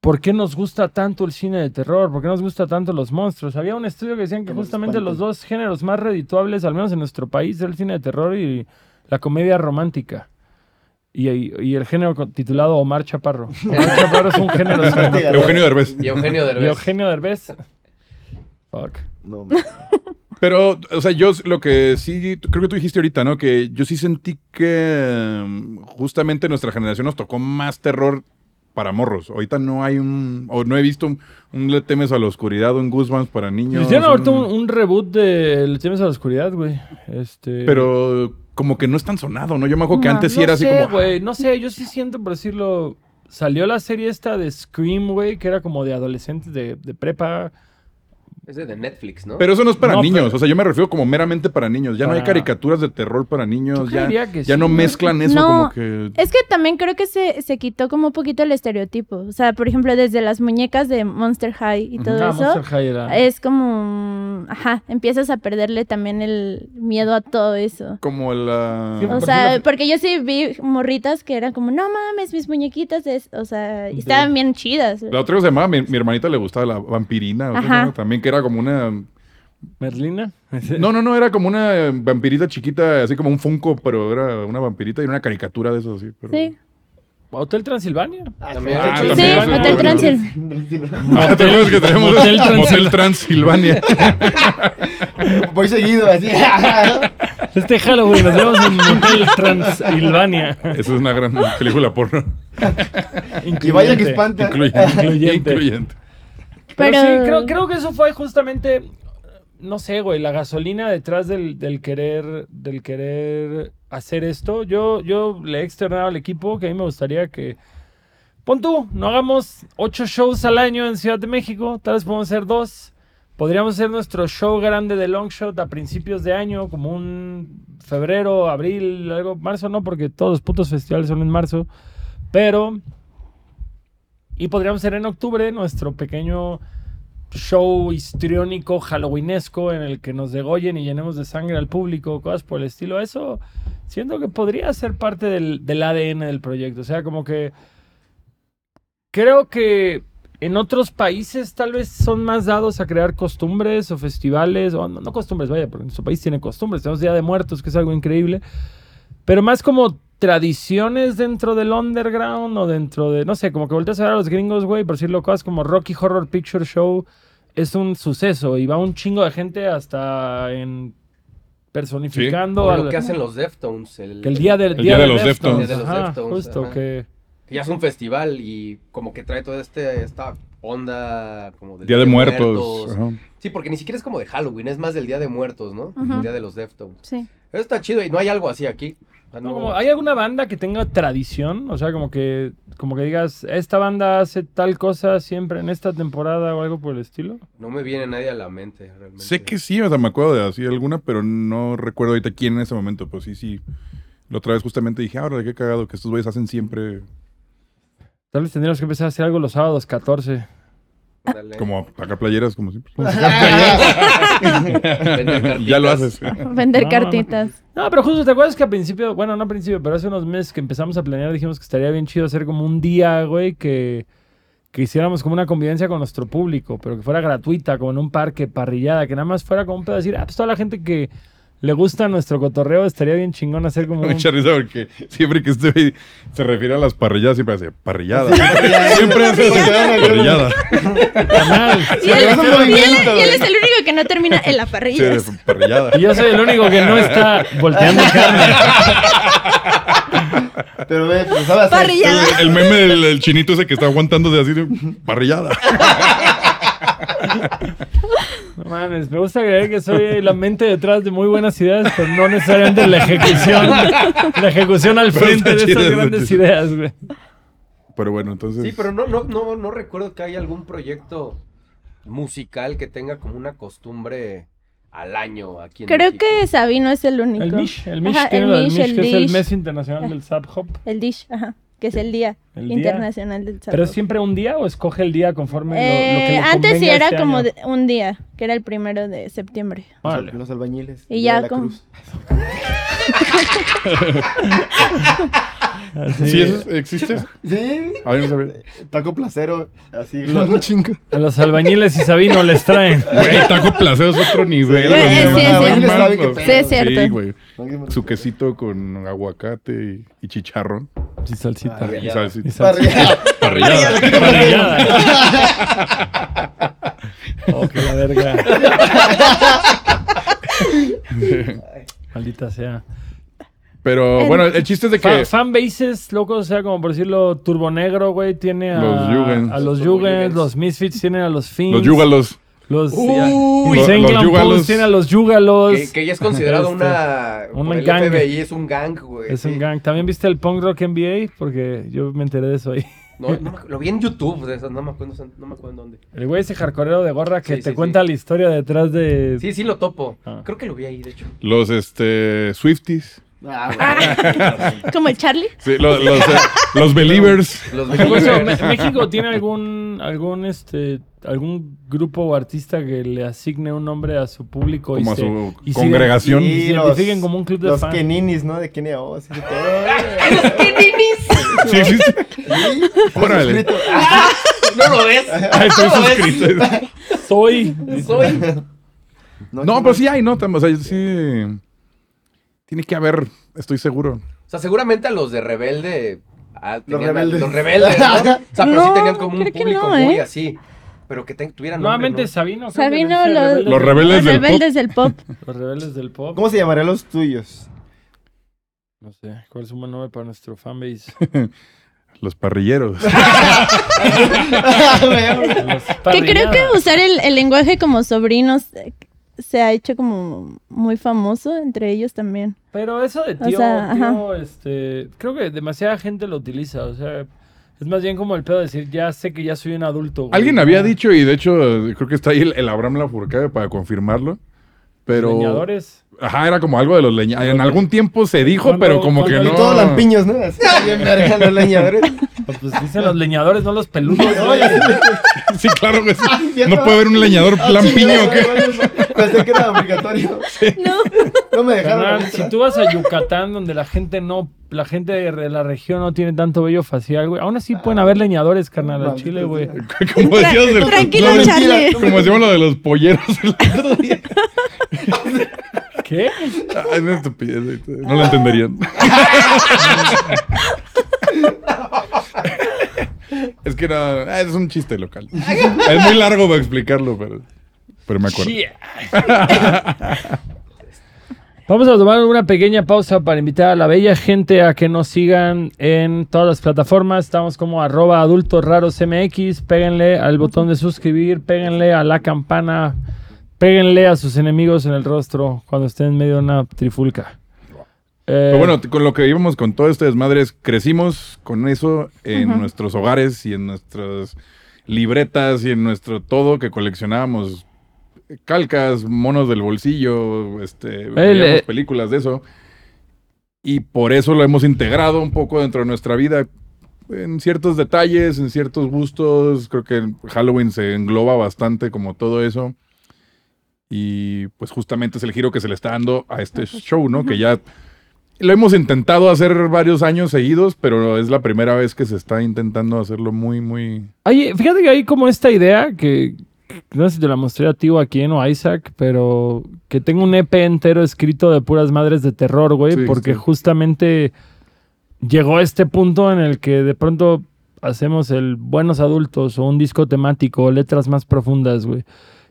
¿por qué nos gusta tanto el cine de terror? ¿Por qué nos gusta tanto los monstruos? Había un estudio que decían que justamente los dos géneros más redituables, al menos en nuestro país, era el cine de terror y la comedia romántica. Y, y- y el género titulado Omar Chaparro. *laughs* Omar Chaparro es un género. Eugenio Derbez. Y Eugenio Y Derbez. Eugenio Derbez. Fuck. No, *laughs* Pero, o sea, yo lo que sí, creo que tú dijiste ahorita, ¿no? Que yo sí sentí que mm, justamente nuestra generación nos tocó más terror para morros. Ahorita no hay un, o no he visto un, un Le temes a la oscuridad, un Goosebumps para niños. Hicieron ahorita un- reboot de Le temes a la oscuridad, güey. Este... Pero como que no es tan sonado, ¿no? Yo me acuerdo que No, antes sí no era así como... güey, no sé, yo sí siento, por decirlo, salió la serie esta de Scream, güey, que era como de adolescentes de, de prepa. Es de Netflix, ¿no? Pero eso no es para No, niños, pero- o sea, yo me refiero como meramente para niños. Ya no hay caricaturas de terror para niños, Yo ya, ya sí, no ¿no? mezclan eso No, como que... Es que también creo que se, se quitó como un poquito el estereotipo. O sea, por ejemplo, desde las muñecas de Monster High y todo Ah, eso. Monster High era- Es como. Ajá, empiezas a perderle también el miedo a todo eso. Como la... Sí, O Por sea, ejemplo- porque yo sí vi morritas que eran como, no mames, mis muñequitas, es, o sea, y estaban bien chidas. La otra llamaba, mi, mi hermanita le gustaba la vampirina, o también que era como una... ¿Merlina? No, no, no, era como una vampirita chiquita, así como un Funko, pero era una vampirita y una caricatura de eso, sí. pero- Sí. ¿Hotel Transilvania? También. Ah, Sí, Hotel Transil. Ah, ¿te acuerdas que tenemos Motel, Transilvania? *laughs* Voy seguido, así. *laughs* Este Halloween nos vemos en Motel Transilvania. Esa es una gran película porno. y vaya que espanta. Incluyente. Incluyente. Incluyente. Pero, Pero- sí, creo, creo que eso fue justamente, no sé, güey, la gasolina detrás del, del querer, del querer hacer esto. Yo, yo le he externado al equipo que a mí me gustaría que, pon tú, no hagamos ocho shows al año en Ciudad de México, tal vez podemos hacer dos. Podríamos hacer nuestro show grande de Longshot a principios de año, como un febrero, abril, algo, marzo no, porque todos los putos festivales son en marzo. Pero y podríamos hacer en octubre nuestro pequeño show histriónico halloweenesco en el que nos degollen y llenemos de sangre al público, cosas por el estilo. Eso siento que podría ser parte del, del ADN del proyecto. O sea, como que creo que en otros países tal vez son más dados a crear costumbres o festivales, o no, no costumbres, vaya, porque nuestro país tiene costumbres. Tenemos Día de Muertos, que es algo increíble, pero más como tradiciones dentro del underground o dentro de, no sé, como que volteas a ver a los gringos, güey, por decirlo, cosas como Rocky Horror Picture Show es un suceso y va un chingo de gente hasta en personificando O al- lo que hacen los Deftones. El, que el día del El día de los Deftones. El día de los Ajá, Deftones, justo ajá. que que ya es un festival y como que trae toda este, esta onda como del Día de Muertos. Sí, porque ni siquiera es como de Halloween, es más del Día de Muertos, ¿no? El Día de los Deftones. Sí. Eso está chido y no hay algo así aquí. O sea, No, no- como, ¿Hay alguna banda que tenga tradición? O sea, como que, como que digas, esta banda hace tal cosa siempre en esta temporada o algo por el estilo. no me viene nadie a la mente realmente. Sé que sí, o sea, me acuerdo de así alguna, pero no recuerdo ahorita quién en ese momento, pero sí, sí. La otra vez justamente dije, ahora qué cagado que estos güeyes hacen siempre Tal vez tendríamos que empezar a hacer algo los sábados 14. Dale. como acá playeras, como siempre. *laughs* Vender cartitas. *laughs* ya lo haces. Vender No, no. cartitas. No, pero justo, ¿te acuerdas que al principio, bueno, no al principio, pero hace unos meses que empezamos a planear, dijimos que estaría bien chido hacer como un día, güey, que, que hiciéramos como una convivencia con nuestro público, pero que fuera gratuita, como en un parque, parrillada, que nada más fuera como un pedo de decir, ah, pues toda la gente que le gusta nuestro cotorreo, estaría bien chingón hacer como *laughs* un... Mucha risa porque siempre que güey se refiere a las parrilladas, siempre hace parrillada. *laughs* siempre hace Parrillada. Y él, Es un el único que no termina en la Sí, parrilla. de parrillada. Y yo soy el único que no está volteando carne. Pero ve, pues. Parrillada. El, el meme del el chinito ese que está aguantando de así de parrillada. *laughs* Mames, me gusta creer que soy la mente detrás de muy buenas ideas, pero no necesariamente la ejecución. La ejecución al Pero frente de está grandes chido. ideas, güey. Pero bueno, entonces. Sí, pero no, no, no, no recuerdo que haya algún proyecto musical que tenga como una costumbre al año aquí en Creo México. que Sabino es el único. El Mish, el Mish Ajá, tiene el Mish, que es el mes internacional del Sub Hop. El Dish, ajá, que es el día El día. internacional del ¿Pero es siempre un día o escoge el día conforme lo- lo, que Eh, le antes sí era este como año? un día, que era el primero de septiembre. Órale. Los albañiles. Y ya con-. *laughs* Así, ¿Sí es- existe? Sí. A ver, no sabía. Taco placero. Así, *laughs* lo chingo. A los albañiles y Sabino les traen. *laughs* Güey, taco placero es otro nivel. Sí, es cierto. Sí, güey. Su quesito con aguacate y, y chicharrón. Y salsita. Salsita. Y salsita. Parrilla. Parrillada. Parrillada. *laughs* *laughs* Oh, que la verga. *laughs* Maldita sea. Pero bueno, el chiste es de que. fanbases, loco, o sea, como por decirlo, Turbo Negro, güey, tiene a Los Yugens. a los Yugens, los Misfits tienen a los Fins. Los yúgalos. Los Uy, los Clown Yugalos. Tiene a los Yugalos. Que, que ya es considerado Este, una... un por el gang. FBI es un gang, güey. Es un sí. gang. ¿También viste el Punk Rock NBA? Porque yo me enteré de eso ahí. No, no me- lo vi en YouTube, de eso, no me acuerdo, no me acuerdo en dónde. El güey ese hardcoreero de gorra que Sí, te sí, cuenta sí. la historia detrás de... Sí, sí lo topo. Ah. Creo que lo vi ahí, de hecho. Los este, Swifties. Ah, *laughs* Como el Charlie. Sí, los, los, eh, los Believers. *laughs* Los Believers. ¿México tiene algún, algún, este, algún grupo o artista que le asigne un nombre a su público? Como y a se- su y se congregación. y se identifiquen como un club de Los fans. Keninis, ¿no? De Kenia Oz. y de todo. *laughs* Sí, existe. Órale. suscrito. ¿No lo ves? Ah, estoy ¿No lo ves? suscrito. Soy. Soy. No, pero sí hay, ¿no? O sea, sí. Tiene que haber, estoy seguro. O sea, seguramente a los de Rebelde. ah, Los tenían rebeldes. Los rebeldes, ¿no? *laughs* O sea, pero sí No, tenían como un creo que público no, muy ¿eh? así. Pero que te- tuvieran nombre, Nuevamente ¿no? Sabino. creo que Sabino, los, Los rebeldes los del pop. rebeldes del pop. Los rebeldes del pop. ¿Cómo se llamarían los tuyos? No sé, ¿cuál es un buen nombre para nuestro fanbase? *laughs* Los parrilleros. *laughs* Los Que creo que usar el, el lenguaje como sobrinos eh, se ha hecho como muy famoso entre ellos también. Pero eso de O tío, sea, tío, este, creo que demasiada gente lo utiliza, o sea, es más bien como el pedo de decir, ya sé que ya soy un adulto. güey, Alguien ya- había dicho, y de hecho, creo que está ahí el, el Abraham Lafourcade para confirmarlo. Pero. Leñadores. Ajá, era como algo de los leñadores. En algún tiempo se dijo, Cuando- pero como que no. Y todos lampiños, ¿no? Así bien verga los leñadores. Pues, pues dicen los leñadores, no los peludos. No. *laughs* Sí, claro que sí. No no. puede haber un leñador Ah, lampiño no, o qué. no, Pensé que era obligatorio. No. No me dejaron. Carnal, si tú vas a Yucatán, donde la gente no, la gente de la región no tiene tanto vello facial, güey, aún así pueden haber leñadores, carnal, al Chile, güey. *laughs* Como decías del- Tranquilo, Charlie. Como decíamos lo de los polleros el otro día. *laughs* ¿Qué? Ah, Es una estupidez. No lo entenderían. *laughs* es que no. ah, Es un chiste local. Es muy largo para explicarlo, pero. Pero me acuerdo. *laughs* Vamos a tomar una pequeña pausa para invitar a la bella gente a que nos sigan en todas las plataformas. Estamos como arroba adultos raros MX. Péguenle al botón de suscribir, péguenle a la campana, péguenle a sus enemigos en el rostro cuando estén en medio de una trifulca. Eh, Pero bueno, con lo que íbamos con todo este desmadre, es, crecimos con eso en nuestros hogares y en nuestras libretas y en nuestro todo que coleccionábamos calcas, monos del bolsillo, este, veíamos eh. películas de eso. Y por eso lo hemos integrado un poco dentro de nuestra vida en ciertos detalles, en ciertos gustos. Creo que Halloween se engloba bastante como todo eso. Y pues justamente es el giro que se le está dando a este show, ¿no? Que ya lo hemos intentado hacer varios años seguidos, pero es la primera vez que se está intentando hacerlo muy, muy... Hay- fíjate que hay como esta idea que no sé si te la mostré a ti o a quién o a Isaac, pero que tengo un EP entero escrito de puras madres de terror, güey, Sí, porque sí. justamente llegó a este punto en el que de pronto hacemos el buenos adultos o un disco temático o letras más profundas, güey.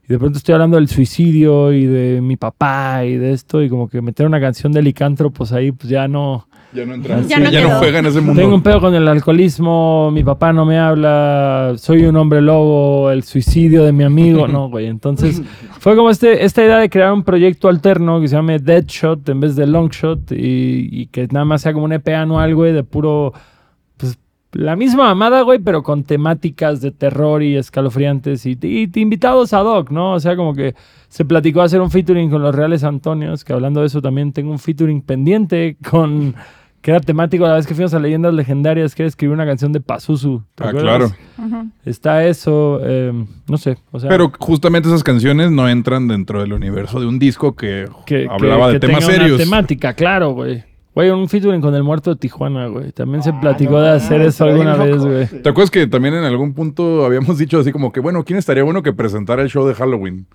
Y de pronto estoy hablando del suicidio y de mi papá y de esto, y como que meter una canción de licántropos ahí, pues ya no. Ya no entra. Ya Ya, no no, quedó. juega en ese mundo. Tengo un pedo con el alcoholismo, mi papá no me habla, soy un hombre lobo, el suicidio de mi amigo, *laughs* no, güey. Entonces fue como este, esta idea de crear un proyecto alterno que se llame Deadshot en vez de Longshot y, y que nada más sea como un EP anual, güey, de puro, pues la misma mamada, güey, pero con temáticas de terror y escalofriantes y, y invitados a Doc, ¿no? O sea, como que se platicó hacer un featuring con los Reales Antonios, que hablando de eso también tengo un featuring pendiente con... Que era temático la vez que fuimos a Leyendas Legendarias, que era escribir una canción de Pazuzu. ¿te Ah, acuerdas? claro. Está eso, eh, no sé. O sea, Pero justamente esas canciones no entran dentro del universo de un disco que, que, hablaba que- de que temas tenga una serios. temática, claro, güey. Güey, un featuring con el muerto de Tijuana, güey. También se platicó de hacer eso alguna vez, güey. ¿Te acuerdas que también en algún punto habíamos dicho así como que, bueno, ¿quién estaría bueno que presentara el show de Halloween?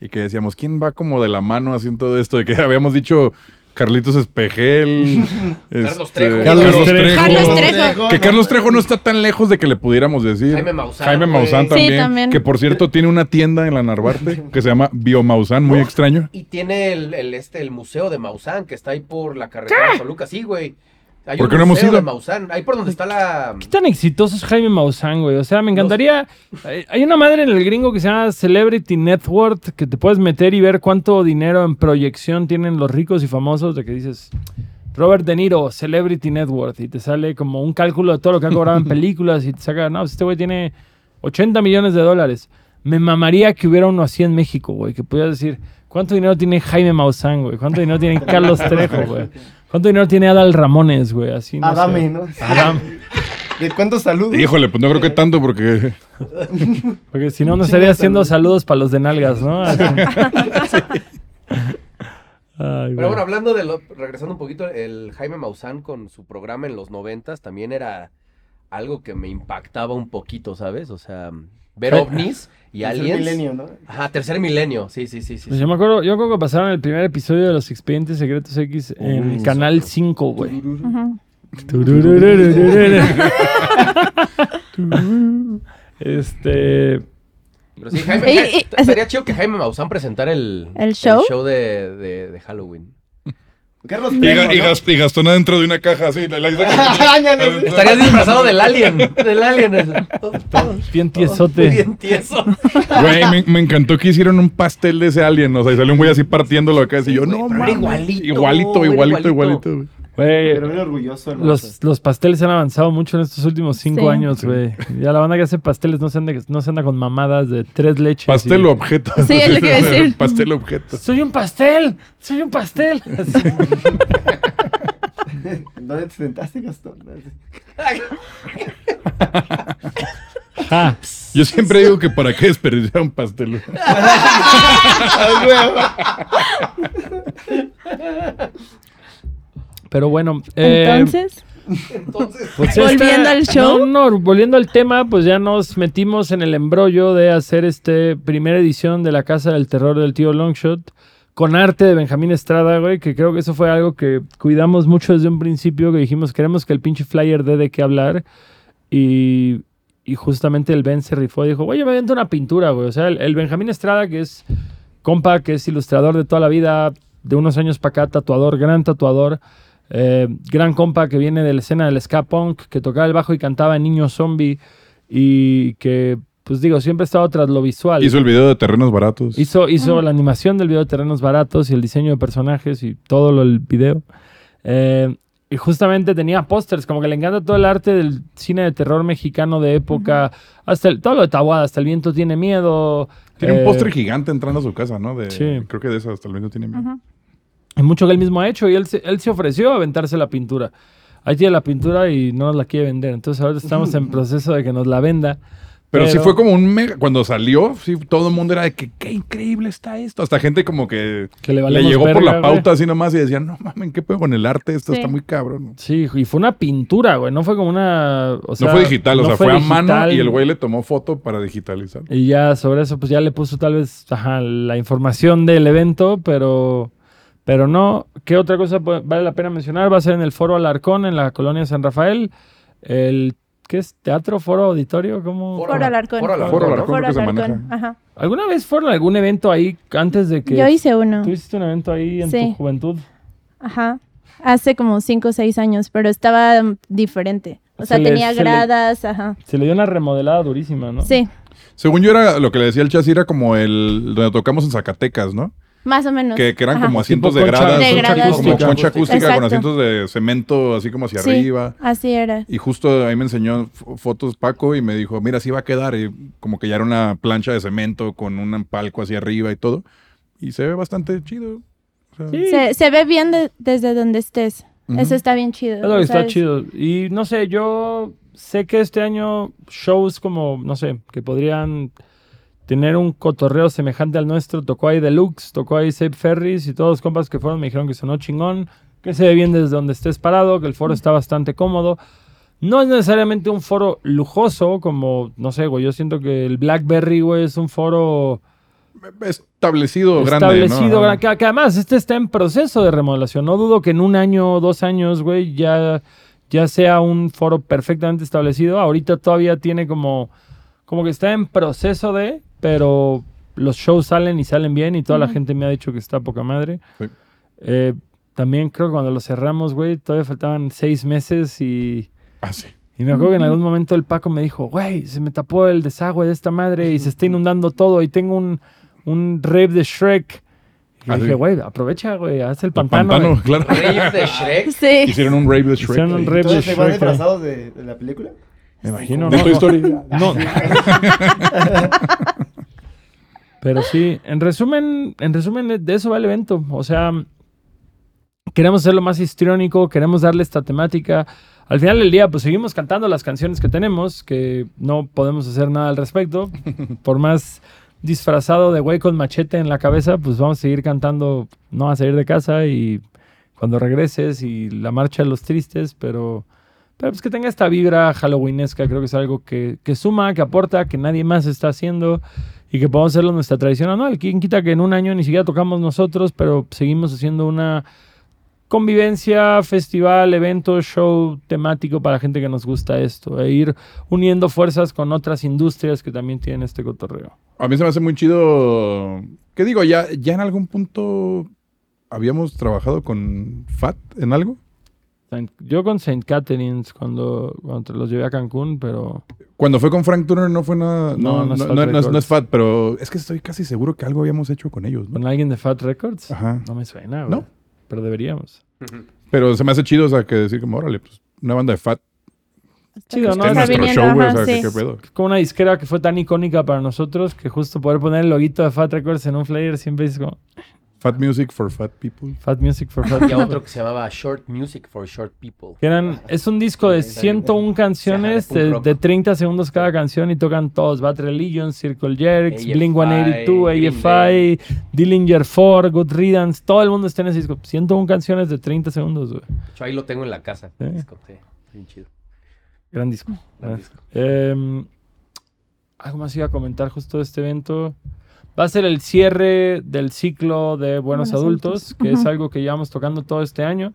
Y que decíamos, ¿quién va como de la mano haciendo todo esto? De que *laughs* habíamos dicho Carlitos Espejel, *laughs* Carlos este, Trejo. Carlos, Trejo. Carlos Trejo. Que Carlos Trejo no está tan lejos de que le pudiéramos decir. Jaime Maussan, Jaime güey. Maussan Sí, también, también. Que por cierto tiene una tienda en la Narvarte que se llama Biomaussan, muy extraño. Y tiene el, el, este, el museo de Maussan, que está ahí por la carretera de Toluca. Sí, güey. Hay ¿Por qué no hemos ido? de Maussan. Ahí por donde está la... ¿Qué tan exitoso es Jaime Maussan, güey? O sea, me encantaría. Hay- Hay una madre en el gringo que se llama Celebrity Net Worth que te puedes meter y ver cuánto dinero en proyección tienen los ricos y famosos. De que dices Robert De Niro, Celebrity Net Worth, y te sale como un cálculo de todo lo que ha cobrado en *laughs* películas y te saca, no, pues este güey tiene 80 millones de dólares. Me mamaría que hubiera uno así en México, güey, que pudieras decir, ¿cuánto dinero tiene Jaime Maussan, güey? ¿Cuánto dinero tiene Carlos *laughs* Trejo, güey? ¿Cuánto dinero tiene Adal Ramones, güey? Así, no sé. Adame, ¿no? Adam. ¿De cuántos saludos? Híjole, pues no creo que tanto porque *laughs* Porque si no, no estaría haciendo saludos. para los de nalgas, ¿no? *laughs* Ay, Pero bueno, hablando de lo, regresando un poquito, el Jaime Maussan con su programa en los noventas también era algo que me impactaba un poquito, ¿sabes? O sea, ver ovnis y Tercer aliens. milenio, ¿no? Ajá, tercer milenio, sí, sí, sí, sí. Pues yo me acuerdo, yo creo que pasaron el primer episodio de los Expedientes Secretos X en Canal 5, güey. Este. Pero sí, Jaime, Y- Ja- y- estaría chido que Jaime Maussan presentara el, ¿El show? de, de- de Halloween. Carlos Y, y ¿no? Gast- y Gastón adentro de una caja así. la- la- *laughs* Ándale. Estarías disfrazado del alien, del alien. eso. Bien tiesote. Bien tieso. Güey, me, me encantó que hicieron un pastel de ese alien. O sea, y salió un güey así partiéndolo acá. Y yo, Güey, no, mames. igualito, Igualito, igualito, igualito. igualito. Pero bien orgulloso. los, los pasteles han avanzado mucho en estos últimos cinco Sí. años, güey. Ya la banda que hace pasteles no se anda, no se anda con mamadas de tres leches. Pastel y- o objeto. Sí, es lo que iba a *laughs* decir. Pastel o objeto. Soy un pastel, soy un pastel. *laughs* ¿Dónde te sentaste, Gastón? *laughs* Ah, Yo siempre digo que para qué desperdiciar un pastel. ¡Ah, pero bueno. eh, Entonces, Entonces, Pues *laughs* Volviendo esta- al show. No, no, volviendo al tema, pues ya nos metimos en el embrollo de hacer este primera edición de la Casa del Terror del tío Longshot con arte de Benjamín Estrada, güey, que creo que eso fue algo que cuidamos mucho desde un principio, que dijimos, queremos que el pinche flyer dé de qué hablar y, y justamente el Ben se rifó y dijo, güey, yo me avento una pintura, güey. O sea, el, el Benjamín Estrada, que es compa, que es ilustrador de toda la vida, de unos años para acá, tatuador, gran tatuador. Eh, gran compa que viene de la escena del ska punk, que tocaba el bajo y cantaba en Niño Zombie y que, pues digo, siempre ha estado tras lo visual. Hizo el video de terrenos baratos. Hizo, hizo la animación del video de Terrenos Baratos y el diseño de personajes y todo lo del video. Eh, y justamente tenía pósters, como que le encanta todo el arte del cine de terror mexicano de época, hasta el, todo lo de Tahuada, hasta el viento tiene miedo. Tiene eh, un postre gigante entrando a su casa, ¿no? De, Sí. Creo que de eso hasta el menos tiene miedo. Y mucho que él mismo ha hecho y él se, él se ofreció a aventarse la pintura. Ahí tiene la pintura y no nos la quiere vender. Entonces ahora estamos en *laughs* proceso de que nos la venda. Pero, sí fue como un mega. Cuando salió, sí, todo el mundo era de que qué increíble está esto. Hasta gente como que que le, llegó por la güey. pauta así nomás y decían, no mames, ¿qué pedo con el arte? Esto Sí. está muy cabrón. Sí, y fue una pintura, güey. No fue como una. o sea, no fue digital, o no sea, fue, a mano y el güey le tomó foto para digitalizar. Y ya sobre eso, pues ya le puso tal vez ajá, la información del evento, pero, pero no. ¿Qué otra cosa vale la pena mencionar? Va a ser en el Foro Alarcón, en la colonia San Rafael, el ¿qué es? ¿Teatro, foro, auditorio? ¿Cómo? Foro. Foro Alarcón. Foro Alarcón, Foro ¿no? Alarcón. Foro creo que se Alarcón, maneja. Ajá. ¿Alguna vez fueron a algún evento ahí antes de que Yo hice uno. tú hiciste un evento ahí en tu juventud? Ajá. Hace como cinco o seis años, pero estaba mm, diferente. O sea, Se le- tenía se le- gradas, ajá. Se le dio una remodelada durísima, ¿no? Sí, Según yo era lo que le decía el chasis, era como el donde tocamos en Zacatecas, ¿no? Más o menos. Que, que eran Ajá. como asientos Tipo de gradas, De concha gradas, como sí. concha acústica con Exacto. asientos de cemento así como hacia Sí. arriba. Así era. Y justo ahí me enseñó fotos Paco y me dijo, mira, así va a quedar. Y como que ya era una plancha de cemento con un palco hacia arriba y todo. Y se ve bastante chido. O sea, Sí. Se, se ve bien de- desde donde estés. Eso está bien chido. Está chido. Y no sé, yo sé que este año shows como, no sé, que podrían tener un cotorreo semejante al nuestro. Tocó ahí Deluxe, tocó ahí Save Ferries y todos los compas que fueron me dijeron que sonó chingón, que se ve bien desde donde estés parado, que el foro está bastante cómodo. No es necesariamente un foro lujoso, como, no sé, güey, yo siento que el Blackberry, güey, es un foro establecido, grande. establecido, ¿no? que además este está en proceso de remodelación. No dudo que en un año o dos años, güey, ya, ya sea un foro perfectamente establecido. Ahorita todavía tiene como, como que está en proceso de, pero los shows salen y salen bien y toda la gente me ha dicho que está poca madre. Sí. Eh, también creo que cuando lo cerramos, güey, todavía faltaban seis meses y... Ah, sí. Y me acuerdo que en algún momento el Paco me dijo, güey, se me tapó el desagüe de esta madre y se está inundando todo y tengo un, un rave de Shrek. Y Ah, dije, sí. güey, aprovecha, güey, haz el El pantano. pantano, güey". claro. Rave de *laughs* Shrek. Sí. Hicieron un rave de Shrek. Hicieron un rave de Entonces se van Shrek. disfrazados de, de la película. Me imagino, De ¿no? Toy Story. No. *laughs* *laughs* Pero sí, en resumen, en resumen, de eso va el evento. O sea, queremos hacerlo más histriónico, queremos darle esta temática. Al final del día, pues seguimos cantando las canciones que tenemos, que no podemos hacer nada al respecto. *laughs* Por más disfrazado de güey con machete en la cabeza, pues vamos a seguir cantando, no vas a salir de casa y cuando regreses y la marcha de los tristes, pero, pero pues que tenga esta vibra halloweenesca, creo que es algo que, que suma, que aporta, que nadie más está haciendo y que podamos hacerlo nuestra tradición anual. ¿Quién quita que en un año ni siquiera tocamos nosotros, pero seguimos haciendo una convivencia, festival, evento, show temático para gente que nos gusta esto, e ir uniendo fuerzas con otras industrias que también tienen este cotorreo. A mí se me hace muy chido. ¿Qué digo? Ya, ya en algún punto habíamos trabajado con FAT en algo. Saint- Yo con St. Catherine's cuando, cuando los llevé a Cancún, pero Cuando fue con Frank Turner no fue nada. No, No, no no, es no, Fat no es, no es Records. FAT, pero es que estoy casi seguro que algo habíamos hecho con ellos, ¿no? con alguien de Fat Records. Ajá. No me suena, güey. ¿No? Pero deberíamos. *laughs* Pero se me hace chido, o sea, que decir como, órale, pues una banda de FAT Chido, ¿no? Está nuestro show, güey, o sea, sí. ¿qué, qué pedo? como una disquera que fue tan icónica para nosotros que justo poder poner el loguito de Fat Records en un flyer siempre es como Fat Music for Fat People. Fat Music for Fat *laughs* Y a People. otro que se llamaba Short Music for Short People. Eran, es un disco de 101 canciones de de, punk rock. de 30 segundos cada canción y tocan todos. Bad Religion, Circle Jerks, AFI, Blink 182, Green AFI, Dillinger 4, Good Riddance. Todo el mundo está en ese disco. 101 canciones de 30 segundos, güey. De hecho, ahí lo tengo en la casa. El disco, sí, bien chido. Gran disco. Gran Ah. disco. Em, algo más iba a comentar justo de este evento. Va a ser el cierre del ciclo de Buenos Buenos Adultos, Adultos. que es algo que llevamos tocando todo este año.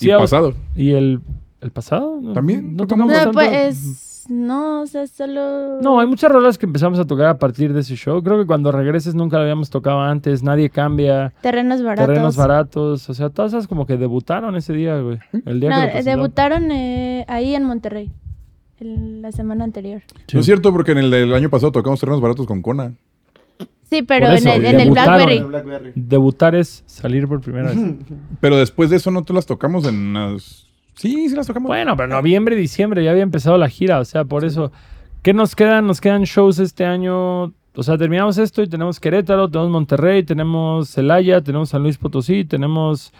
Y a- pasado. ¿Y el, el pasado? También No tocamos No, pues, no, o sea, solo... No, hay muchas rolas que empezamos a tocar a partir de ese show. Creo que cuando regreses nunca lo habíamos tocado antes. Nadie cambia. Terrenos baratos. Terrenos baratos. O sea, todas esas como que debutaron ese día, güey. El día No, que lo eh, debutaron eh, ahí en Monterrey. el- la semana anterior. Sí. No es cierto, porque en el del año pasado tocamos terrenos baratos con Kona. Sí, pero en el, en el debutaron. Blackberry. El Blackberry. Debutar es salir por primera vez. *laughs* Pero después de eso no te las tocamos en las... Sí, sí las tocamos. Bueno, pero noviembre, diciembre ya había empezado la gira, o sea, por eso. ¿Qué nos quedan? Nos quedan shows este año. O sea, terminamos esto y tenemos Querétaro, tenemos Monterrey, tenemos Celaya, tenemos San Luis Potosí, tenemos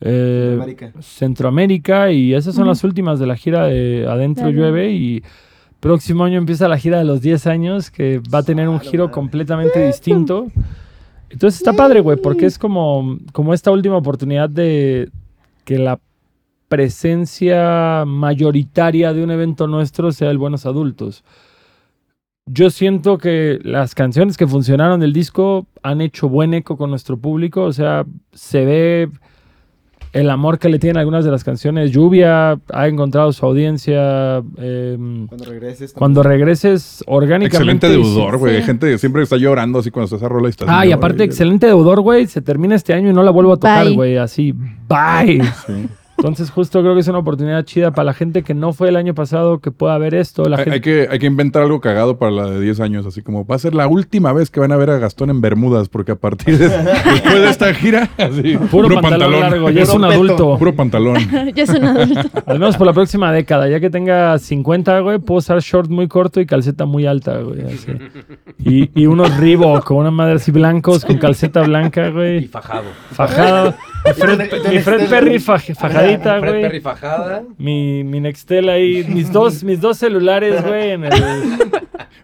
eh, Centroamérica. Centroamérica y esas son las últimas de la gira de Adentro. Llueve y próximo año empieza la gira de los 10 años que va a tener un Ah, giro completamente distinto. Entonces está padre, güey, porque es como, como esta última oportunidad de que la presencia mayoritaria de un evento nuestro sea el Buenos Adultos. Yo siento que las canciones que funcionaron del disco han hecho buen eco con nuestro público, o sea, se ve el amor que le tienen algunas de las canciones. Lluvia ha encontrado su audiencia. em, Cuando regreses. cuando regreses orgánicamente. Excelente deudor, güey. Sí. Gente que siempre está llorando así cuando está esa rola y está Ah, y aparte, excelente deudor, güey. Se termina este año y no la vuelvo a tocar, güey. Así, bye. Sí. Entonces, justo creo que es una oportunidad chida para la gente que no fue el año pasado que pueda ver esto. La Hay, gente... hay que, hay que inventar algo cagado para la de 10 años, así como va a ser la última vez que van a ver a Gastón en Bermudas, porque a partir de después de esta gira, *laughs* así, Puro, pantalón, largo, ya es un adulto. Puro pantalón. *laughs* ya es un adulto. Al menos por la próxima década. Ya que tenga 50, güey, puedo usar short muy corto y calceta muy alta, güey. así. Y, y unos Reebok con una madre así blancos con calceta blanca, Y güey. fajado. Fajado. Mi Fred, Perry faj- fajadita, Fred Perry güey. fajada. Mi, mi Nextel ahí. Mis dos, mis dos celulares, güey, en el...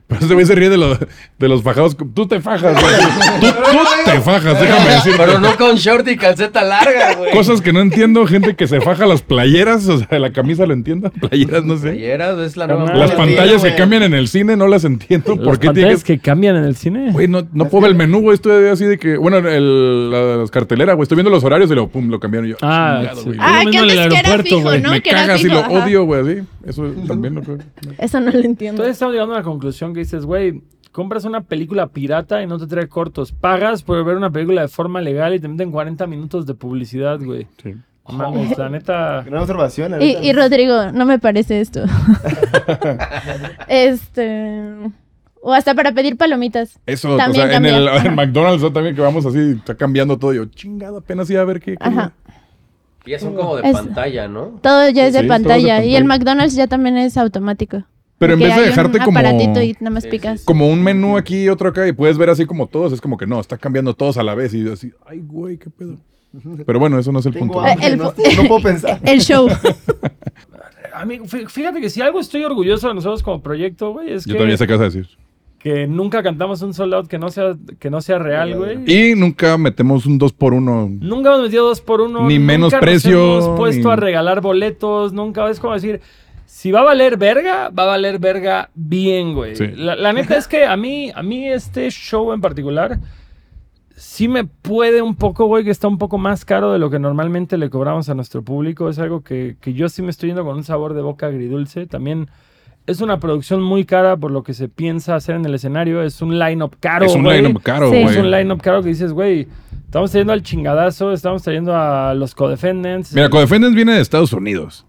Pero ese güey se ríe de, los de los fajados. Tú te fajas, güey. Tú, tú te fajas, déjame decirte. Pero no con short y calceta larga, güey. Cosas que no entiendo, gente que se faja las playeras, o sea, la camisa lo entiendo, playeras no sé. Playeras, es la nueva. Las pantallas que cambian en el cine no las entiendo. ¿Por Las qué pantallas que... que cambian en el cine. Güey, no, no puedo ver el menú, güey. Estoy así de que... Bueno, el, la, las carteleras, güey. Estoy viendo los horarios y lo, pum, lo cambiaron yo. Ah, chingado, sí. güey. Antes aeropuerto, güey. ¿no? Me que cagas y lo ajá. odio, güey. Eso también lo creo. Eso no lo entiendo. Entonces estamos llegando a la conclusión que dices, güey, compras una película pirata y no te trae cortos. Pagas por ver una película de forma legal y te meten 40 minutos de publicidad, güey. Sí. No Mames, la neta. Gran observación. la Y, neta. y Rodrigo, no me parece esto. *laughs* este. O hasta para pedir palomitas. Eso, También o sea, en el en McDonald's ¿no? también que vamos así, está cambiando todo. Yo, chingado, apenas iba a ver qué. qué- Ajá. Y ya son como de Es- pantalla, ¿no? Todo ya es Sí, de sí, pantalla. Y el. McDonald's ya también es automático. Pero en Que vez de dejarte un como, aparatito y nada más Sí, picas. sí. como un menú aquí y otro acá y puedes ver así como todos, es como que no, está cambiando todos a la vez y yo así, ay, güey, qué pedo. Pero bueno, eso no es el Tengo punto. hambre, El- no, no puedo pensar. *laughs* El show. *laughs* Amigo, fí- fíjate que si algo estoy orgulloso de nosotros como proyecto, güey, es Yo también sé que, qué vas a decir. Que nunca cantamos un sold out que no sea, que no sea real, güey. Y nunca metemos un 2 por 1 Nunca hemos metido dos por uno. Ni nunca menos nos precio, hemos puesto ni- a regalar boletos. Nunca es como decir, si va a valer verga, va a valer verga bien, güey. Sí. La, la neta es que a mí, a mí este show en particular sí me puede un poco, güey, que está un poco más caro de lo que normalmente le cobramos a nuestro público. Es algo que, que yo sí me estoy yendo con un sabor de boca agridulce. También es una producción muy cara por lo que se piensa hacer en el escenario. Es un line-up caro, es un güey. line caro, Sí. güey. Es un line-up caro que dices, güey, estamos trayendo al chingadazo, estamos trayendo a los codefendants. Mira, Codefendants viene de Estados Unidos.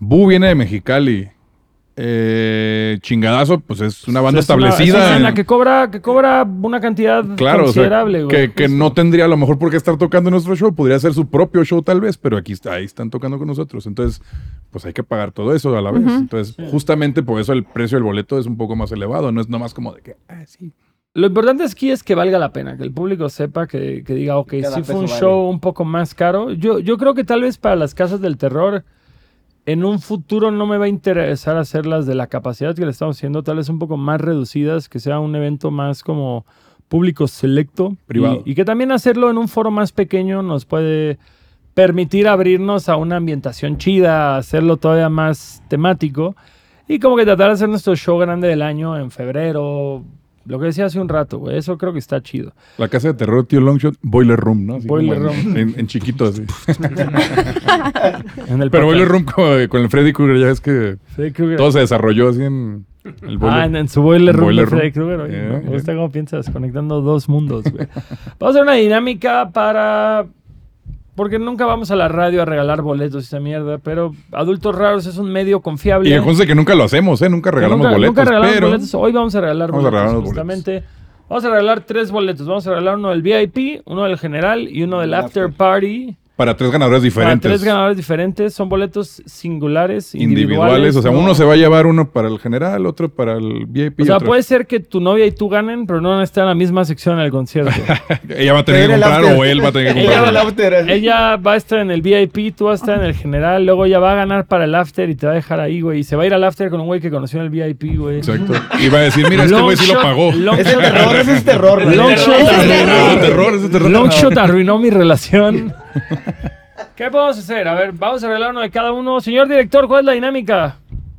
Bu viene de Mexicali. Eh, chingadazo, pues es una banda Es una- establecida. es una en- que cobra, que cobra una cantidad Claro, o sea, considerable, güey. que, que no tendría a lo mejor por qué estar tocando nuestro show, podría ser su propio show tal vez, pero aquí está, ahí están tocando con nosotros. Entonces, pues hay que pagar todo eso a la vez. Entonces, justamente por eso el precio del boleto es un poco más elevado, no es nomás como de que, ah, sí. Lo importante aquí es que valga la pena, que el público sepa, que, que diga, ok, Cada sí fue un vale. show un poco más caro. Yo, yo creo que tal vez para las casas del terror, en un futuro no me va a interesar hacerlas de la capacidad que le estamos haciendo, tal vez un poco más reducidas, que sea un evento más como público selecto. Privado. Y, y que también hacerlo en un foro más pequeño nos puede permitir abrirnos a una ambientación chida, hacerlo todavía más temático. Y como que tratar de hacer nuestro show grande del año en febrero. Lo que decía hace un rato, güey. Eso creo que está chido. La casa de terror, tío Longshot, Boiler Room, ¿no? Así Boiler en- Room. En, en chiquito así. *laughs* En el Pero. Boiler Room con, con el Freddy Krueger, ya ves que Freddy todo se desarrolló así en el boiler. Ah, en, en su boiler room Boiler de Freddy. Krueger. Yeah, Me yeah. gusta cómo piensas, conectando dos mundos, güey. *laughs* Vamos a hacer una dinámica para... Porque nunca vamos a la radio a regalar boletos y esa mierda, pero Adultos Raros es un medio confiable. Y consta que nunca lo hacemos, ¿eh? Nunca regalamos nunca, boletos, nunca regalamos pero... boletos. Hoy vamos a regalar Vamos a boletos, regalar los justamente. Vamos a regalar tres boletos. Vamos a regalar uno del VIP, uno del general y uno del Del after after. party. Para tres ganadores Para diferentes. tres ganadores diferentes. Son boletos singulares, individuales. O sea, no- uno se va a llevar uno para el general, otro para el VIP. O sea, otro- puede ser que tu novia y tú ganen, pero no van a estar en la misma sección en el concierto. *laughs* Ella va a tener que comprar after. o él va a tener que *laughs* Ella comprar. va a after, ella va a estar en el VIP, tú vas a estar en el general, luego ella va a ganar para el after y te va a dejar ahí, güey. Y se va a ir al after con un güey que conoció en el VIP, güey. Exacto. Y va a decir, mira, este güey sí lo pagó. long Ese terror, ese es terror. Long shot arruinó mi relación. *laughs* *laughs* ¿Qué podemos hacer? A ver, vamos a arreglar uno de cada uno. Señor director, ¿cuál es la dinámica?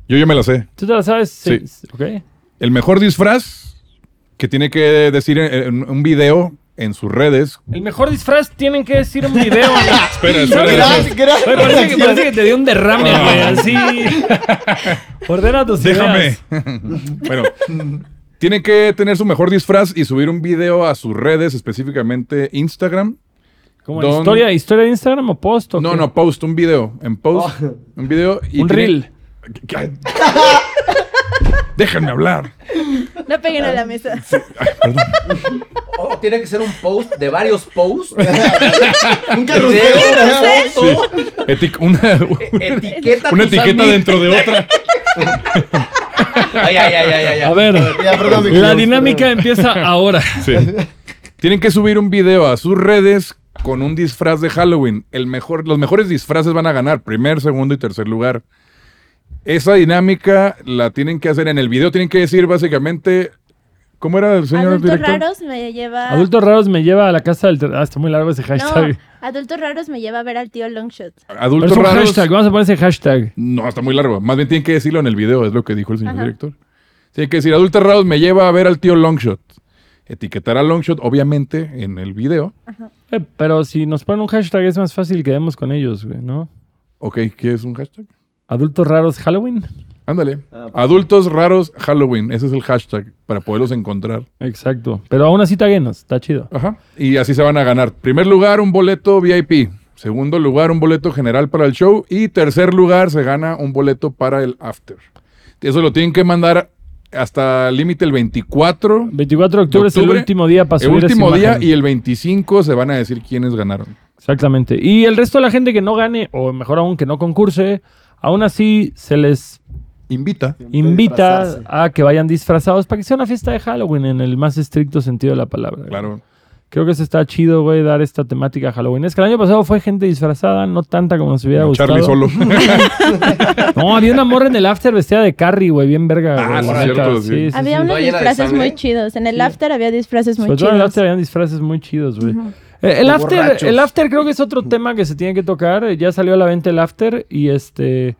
Yo ya me la sé. ¿Tú te la sabes? Sí. Ok. El mejor disfraz que tiene que decir en, un video en sus redes. El mejor disfraz tienen que decir un video. güey. *laughs* Espera, espera. Parece, que, parece que te dio un derrame, Ah. güey. Así. *laughs* Ordena tus Déjame. bueno, tienen que tener su mejor disfraz y subir un video a sus redes, específicamente Instagram. Como Don- historia, historia de Instagram o post. ¿o No, qué? no, post, un video. En post, Oh. un video. Y Un tiene- reel. *laughs* Déjenme hablar. No peguen a la mesa. Oh, tiene que ser un post de varios posts. *laughs* Un carrusel. Video, foto, Etic- una etiqueta. una etiqueta dentro de otra. Ay, ay, ay, ay, ay, ay. A ver, Ya, perdón, la dinámica empieza ahora. Sí. Tienen que subir un video a sus redes con un disfraz de Halloween. El mejor, los mejores disfraces van a ganar, primer, segundo y tercer lugar. Esa dinámica la tienen que hacer en el video. Tienen que decir básicamente. ¿Cómo era el señor Adultos director? raros me lleva. Adultos raros me lleva a la casa del... ter- Ah, está muy largo ese No, hashtag. adultos raros me lleva a ver al tío Longshot. Pero Adultos es un raros. hashtag, vamos a poner ese hashtag. No, está muy largo. Más bien tienen que decirlo en el video, es lo que dijo el señor Ajá. director. Tienen que decir, adultos raros me lleva a ver al tío Longshot. Etiquetar a Longshot, obviamente, en el video. Eh, pero si nos ponen un hashtag es más fácil que demos con ellos, güey, ¿no? Ok, ¿qué es un hashtag? Adultos raros Halloween. Ándale. Ah, pues. Adultos raros Halloween. Ese es el hashtag para poderlos encontrar. Exacto. Pero aún así taguenos, está chido. Ajá. Y así se van a ganar. Primer lugar, un boleto VIP. Segundo lugar, un boleto general para el show. Y tercer lugar, se gana un boleto para el after. Eso lo tienen que mandar hasta el límite el 24. 24 de octubre, ¿De es el último día para El subir esa último día y el 25 se van a decir quiénes ganaron. Exactamente. Y el resto de la gente que no gane, o mejor aún que no concurse, aún así se les Invita. invita a que vayan disfrazados para que sea una fiesta de Halloween en el más estricto sentido de la palabra. Claro. Creo que se está chido, güey, dar esta temática Halloween. Es que el año pasado fue gente disfrazada, no tanta como nos hubiera gustado. Charlie solo. *laughs* No, había una morra en el after vestida de Carrie, güey, bien verga. Ah, güey, sí, cierto, sí. Sí, sí, Había sí. unos ¿No llena de disfraces muy chidos. En el after había disfraces muy Sobre todo en el chidos. after habían disfraces muy chidos, güey. Eh, el, after, borrachos. el after creo que es otro tema que se tiene que tocar. Eh, Ya salió a la venta el after y este...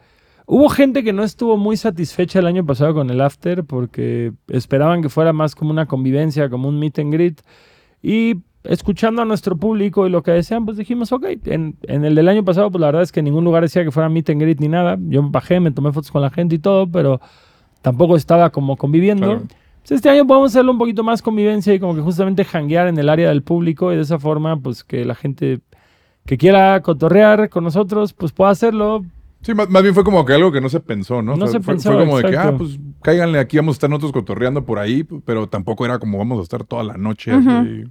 Hubo gente que no estuvo muy satisfecha el año pasado con el after porque esperaban que fuera más como una convivencia, como un meet and greet. Y escuchando a nuestro público y lo que desean, pues dijimos, ok, en, en el del año pasado, pues la verdad es que en ningún lugar decía que fuera meet and greet ni nada. Yo bajé, me tomé fotos con la gente y todo, pero tampoco estaba como conviviendo. Claro. Pues este año podemos hacerlo un poquito más convivencia y como que justamente janguear en el área del público y de esa forma, pues que la gente que quiera cotorrear con nosotros, pues pueda hacerlo. Sí, más, más bien fue como que algo que no se pensó, ¿no? No Fue- se fue, pensó, fue como de que, ah, pues cáiganle aquí, vamos a estar nosotros cotorreando por ahí, pero tampoco era como vamos a estar toda la noche aquí.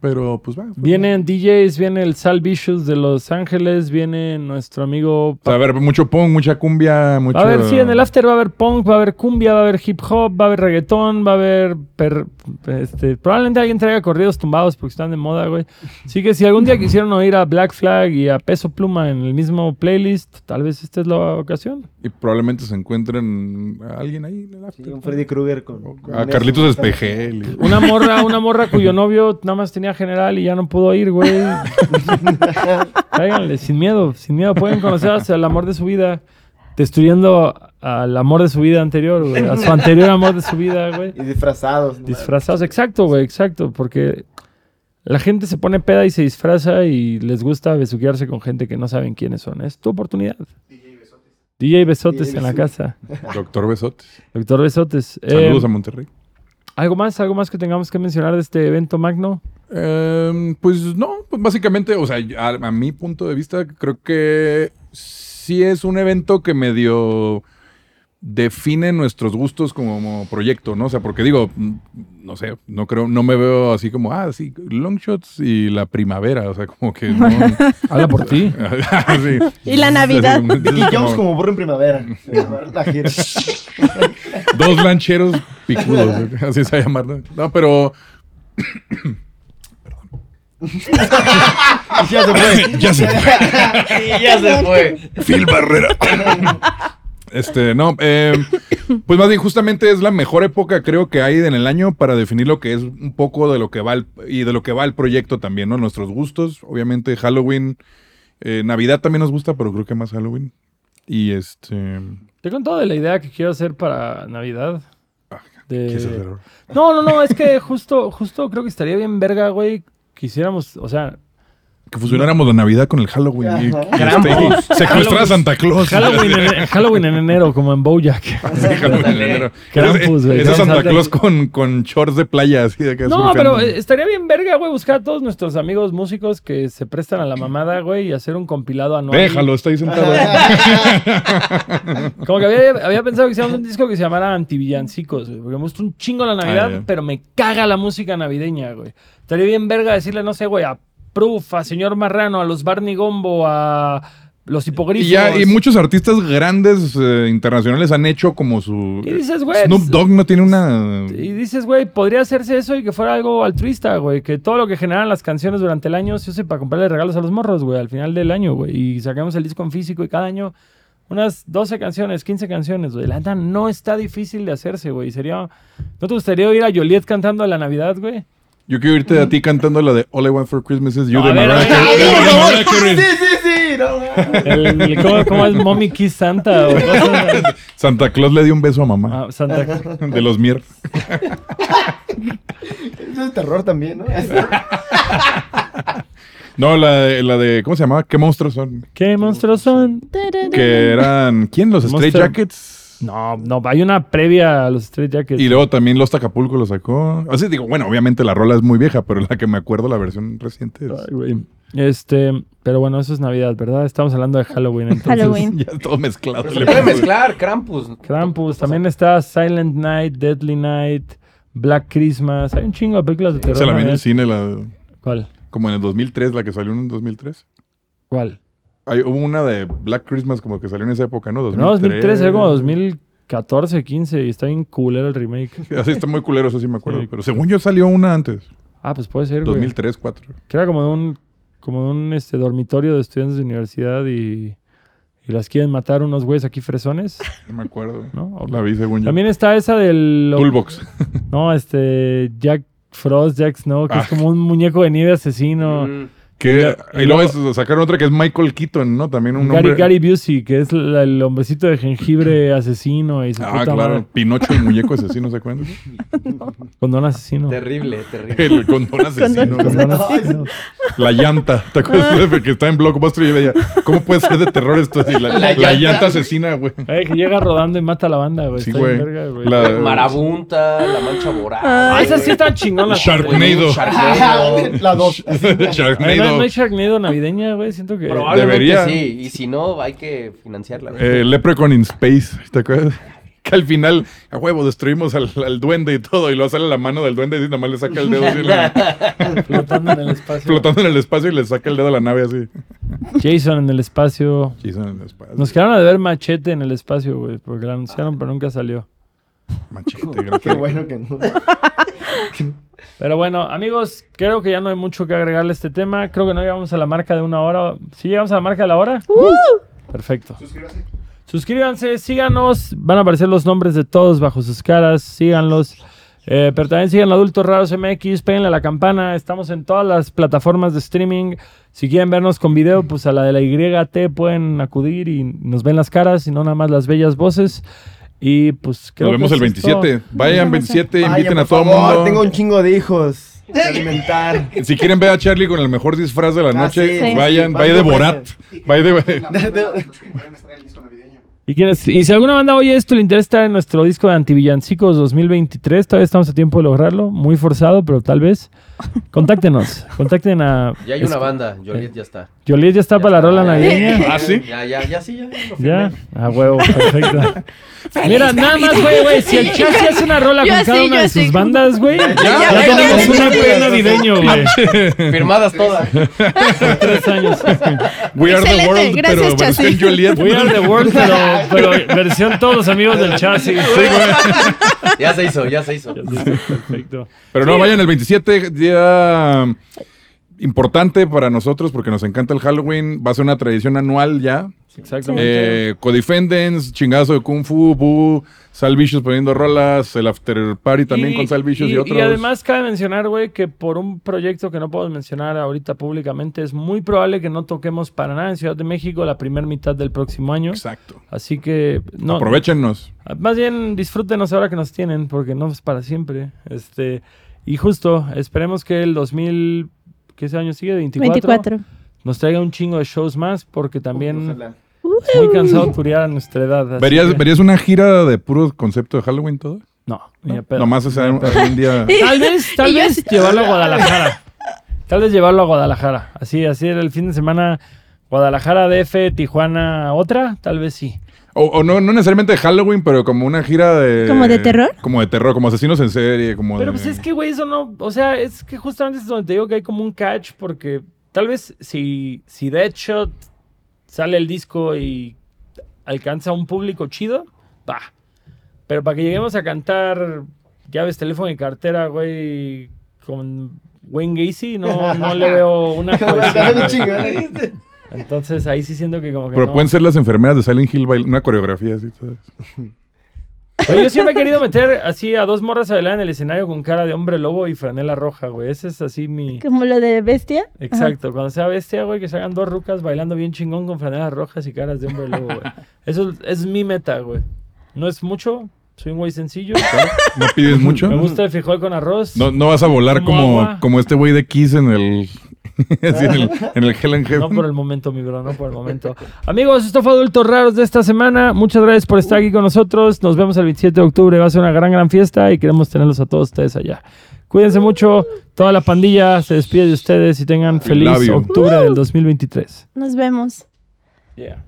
Pero pues va. Vienen DJs, viene el Sal Vicious de Los Ángeles, viene nuestro amigo... O sea, a ver, mucho punk, mucha cumbia, mucho... Va a haber, sí, en el after va a haber punk, va a haber cumbia, va a haber hip hop, va a haber reggaetón, va a haber... per- este, probablemente alguien traiga corridos tumbados porque están de moda, güey. Así que si algún día quisieron oír a Black Flag y a Peso Pluma en el mismo playlist, tal vez esta es la ocasión. Y probablemente se encuentren a alguien ahí en el after. Sí, un Freddy Krueger con. con A. Carlitos Espejel. y- Una morra, una morra cuyo novio nada más tenía general y ya no pudo ir, güey. *laughs* Cáiganle, sin miedo, sin miedo. Pueden conocer el amor de su vida, destruyendo al amor de su vida anterior, güey. A su anterior amor de su vida, güey. Y disfrazados. ¿no? Disfrazados, exacto, güey, exacto. Porque la gente se pone peda y se disfraza y les gusta besuquearse con gente que no saben quiénes son. Es tu oportunidad. DJ Besotes DJ en la casa. Doctor Besotes. Doctor Besotes. Eh, Saludos a Monterrey. ¿Algo más? ¿Algo más que tengamos que mencionar de este evento magno? Em, pues no, pues básicamente, o sea, a, a mi punto de vista, creo que sí es un evento que medio define nuestros gustos como proyecto, ¿no? O sea, porque digo, mm, no sé, no creo, no me veo así como, ah, sí, long shots y la primavera, o sea, como que no. *laughs* Habla por ti. *laughs* Sí. Y la Navidad. *laughs* Vicky Como Jones como burro en primavera. Dos lancheros picudos, así se llama. No, pero Y *laughs* ya se fue. *laughs* ya sé. Y ya se fue. Phil Barrera. Este, no, eh, pues más bien justamente es la mejor época creo que hay en el año para definir lo que es un poco de lo que va el, y de lo que va el proyecto también, ¿no? Nuestros gustos, obviamente Halloween, eh, Navidad también nos gusta, pero creo que más Halloween. Y este, Te he contado de la idea que quiero hacer para Navidad. de- ¿Qué es ese error? No, no, no, es que justo, justo creo que estaría bien verga, güey, quisiéramos, o sea, Que fusionáramos la Navidad con el Halloween. y- este, secuestrar a Santa Claus. Halloween en, Halloween en enero, como en Bojack. Sí, *laughs* Halloween en enero. Krampus, güey. Ese es Santa. Claus con, con shorts de playa, así de que No, surfeando. pero eh, estaría bien verga, güey, buscar a todos nuestros amigos músicos que se prestan a la mamada, güey, y hacer un compilado anual. Déjalo, está ahí sentado. *laughs* Como que había, había pensado que hiciéramos un disco que se llamara Antivillancicos, güey, porque me gusta un chingo la Navidad, Ah, pero me caga la música navideña, güey. Estaría bien verga decirle, no sé, güey, a Proof, a Señor Marrano, a los Barney Gombo, a los hipogrifos. Y ya, y muchos artistas grandes eh, internacionales han hecho como su. Y dices, güey, Snoop Dogg no tiene una. Y dices, güey, podría hacerse eso y que fuera algo altruista, güey. Que todo lo que generan las canciones durante el año se use para comprarle regalos a los morros, güey, al final del año, güey. Y sacamos el disco en físico y cada año unas 12 canciones, 15 canciones, güey. La neta no está difícil de hacerse, güey. Sería... ¿No te gustaría oír a Joliet cantando la Navidad, güey? Yo quiero irte a ti cantando la de All I Want for Christmas is You No, de Mariah Carey. Sí, sí, sí. No, El- el- ¿cómo, cómo es Mommy Kiss Santa? o cosas? *laughs* Santa Claus le dio un beso a mamá. Ah, Santa... *laughs* De los Mier. Eso es terror también, ¿no? *laughs* No, la de, la de. ¿Cómo se llamaba? ¿Qué monstruos son? ¿Qué monstruos son? Que eran. ¿Quién? Los Stray Monster- Jackets. No, no, hay una previa a los Street Jackets. Y luego también Los Acapulco lo sacó. Así digo, bueno, obviamente la rola es muy vieja, pero la que me acuerdo, la versión reciente. es- Ay, güey. Este, pero bueno, eso es Navidad, ¿verdad? Estamos hablando de Halloween. Entonces, Halloween. *laughs* Ya todo mezclado. Se puede mezclar, Krampus. Krampus, también está Silent Night, Deadly Night, Black Christmas. Hay un chingo de películas de terror. Se la vi en el navideñas. cine, la, ¿Cuál? como en el 2003, la que salió en el 2003. ¿Cuál? Hay, hubo una de Black Christmas como que salió en esa época, ¿no? No, 2013, era como 2014, 15 y está bien culero el remake. *laughs* Así está muy culero, eso sí me acuerdo. Sí. Pero según yo salió una antes. Ah, pues puede ser, güey. 2003, 4. Que era como de un, como de un este, dormitorio de estudiantes de universidad y, y las quieren matar unos güeyes aquí fresones, *laughs* No me acuerdo. ¿no? O- La vi según yo. También está esa del... Toolbox. *laughs* No, este, Jack Frost, Jack Snow, que Ah. es como un muñeco de nieve asesino. Mm. Que, Y y luego es- sacaron otra que es Michael Keaton, ¿no? También un Gary, hombre. Gary Busey, que es la- el hombrecito de jengibre *clears throat* asesino y su Ah, puta claro. madre. Pinocho, el muñeco *laughs* asesino, ¿se acuerdan? Condón asesino. Terrible, terrible. *laughs* El condón *laughs* asesino. Condón asesino. La llanta. ¿Te acuerdas? de que está en Blockbuster y yo veía, ¿cómo puede ser de terror esto? así? La, La la llanta. llanta asesina, güey. Eh, que llega rodando y mata a la banda, güey. Sí, Está güey. verga, güey. La- Marabunta, la mancha voraz. Ah, esas sí están chingonas. Sharknado. Sharknado. La dos. Ay, no, hay Sharknado navideña, güey. Siento que. Probablemente Debería. sí. Y si no, hay que financiarla. güey. Eh, Leprechaun in Space, ¿te acuerdas? *laughs* Que al final, a huevo, destruimos al, al duende y todo, y luego sale la mano del duende y nada más le saca el dedo así, *laughs* Flotando en el espacio. flotando en el espacio y le saca el dedo a la nave así. Jason en el espacio. Jason en el espacio. Nos quedaron a ver machete en el espacio, güey. Porque la anunciaron, pero nunca salió. Machete, *laughs* Qué bueno que no. Pero bueno, amigos, creo que ya no hay mucho que agregarle a este tema. Creo que no llegamos a la marca de una hora. ¿Sí llegamos a la marca de la hora? Perfecto. Suscríbase. Suscríbanse, síganos. Van a aparecer los nombres de todos bajo sus caras. Síganlos. Eh, pero también sigan Adultos Raros MX. Péguenle a la campana. Estamos en todas las plataformas de streaming. Si quieren vernos con video, pues a la de la YT pueden acudir y nos ven las caras y no nada más las bellas voces. Y pues creo Nos vemos que el eso es todo. 27. Vayan 27, Vaya, inviten a todo el favor, mundo. Tengo un chingo de hijos. alimentar. *laughs* Si quieren ver a Charlie con el mejor disfraz de la Ah, noche, sí, sí, vayan, sí, vaya de Borat. Vaya de... La verdad, los que vayan *laughs* a estar en el disco navideño. ¿Y, quiénes- y si alguna banda oye esto, le interesa estar en nuestro disco de Antivillancicos 2023, todavía estamos a tiempo de lograrlo. Muy forzado, pero tal vez. Contáctenos. Contacten a. Ya hay una banda. Joliet ya está. Joliet ya está Ya para la rola navideña. ¿Ah, sí? Ya, ya, ya, sí, ya. Ya, a huevo, perfecto. Mira, nada más, güey, güey. Si el *laughs* Chasi hace una rola Yo con cada sí, una de sí. sus bandas, güey, ya, ya, tenemos ya, un ya, EP navideño, güey. *laughs* Firmadas todas. *laughs* Tres años. We are the world, gracias, pero versión Joliet. We are the world, pero, pero versión todos los amigos del Chasi. Ya se hizo, ya se hizo. Perfecto. Pero no, vayan el 27, día importante para nosotros porque nos encanta el Halloween. Va a ser una tradición anual ya. Exactamente. Eh, Codefendants, chingazo de Kung Fu, Boo, Salvicious poniendo rolas, el After Party también con Salvicious y, otros. Y además cabe mencionar, güey, que por un proyecto que no puedo mencionar ahorita públicamente, es muy probable que no toquemos para nada en Ciudad de México la primera mitad del próximo año. Exacto. Así que no, Aprovechenos. Más bien disfrútenos ahora que nos tienen, porque no es para siempre. Este, y justo, esperemos que el 2000, ¿qué ese año sigue? 24, 24. nos traiga un chingo de shows más, porque también Ojalá. es muy cansado de turear a nuestra edad. ¿Verías, que- ¿Verías una gira de puro concepto de Halloween todo? No, ni a pedo. Nomás hacer un, hacer un día. *laughs* Tal vez, tal vez llevarlo a Guadalajara. Tal vez llevarlo a Guadalajara. Así, así era el fin de semana. Guadalajara, DF, Tijuana, otra, tal vez sí. O, o no, no necesariamente de Halloween, pero como una gira de. ¿Como de terror? Como de terror, como asesinos en serie, como Pero de- pues es que, güey, eso no. O sea, es que justamente es donde te digo que hay como un catch, porque tal vez si, si Deadshot sale el disco y alcanza un público chido, va. Pero para que lleguemos a cantar llaves, teléfono y cartera, güey, con Wayne Gacy, no, no le veo una *laughs* chingada. Entonces ahí sí siento que como que Pero no. pueden ser las enfermeras de Silent Hill, bail- una coreografía así, ¿sabes? Oye, yo siempre he querido meter así a dos morras a bailar en el escenario con cara de hombre lobo y franela roja, güey. Ese es así mi... Como lo de bestia. Exacto, cuando sea bestia, güey, que se hagan dos rucas bailando bien chingón con franelas rojas y caras de hombre lobo, güey. Eso es, es mi meta, güey. No es mucho, soy un güey sencillo. No pides mucho. Me gusta el frijol con arroz. No, no vas a volar Como como, como este güey de Kiss en el. *laughs* en el, en el Hell and Heaven. No por el momento, mi bro, no por el momento. Amigos, esto fue Adultos Raros de esta semana. Muchas gracias por estar aquí con nosotros. Nos vemos el 27 de octubre. Va a ser una gran, gran fiesta y queremos tenerlos a todos ustedes allá. Cuídense mucho. Toda la pandilla se despide de ustedes y tengan feliz octubre del 2023. Nos vemos. Yeah.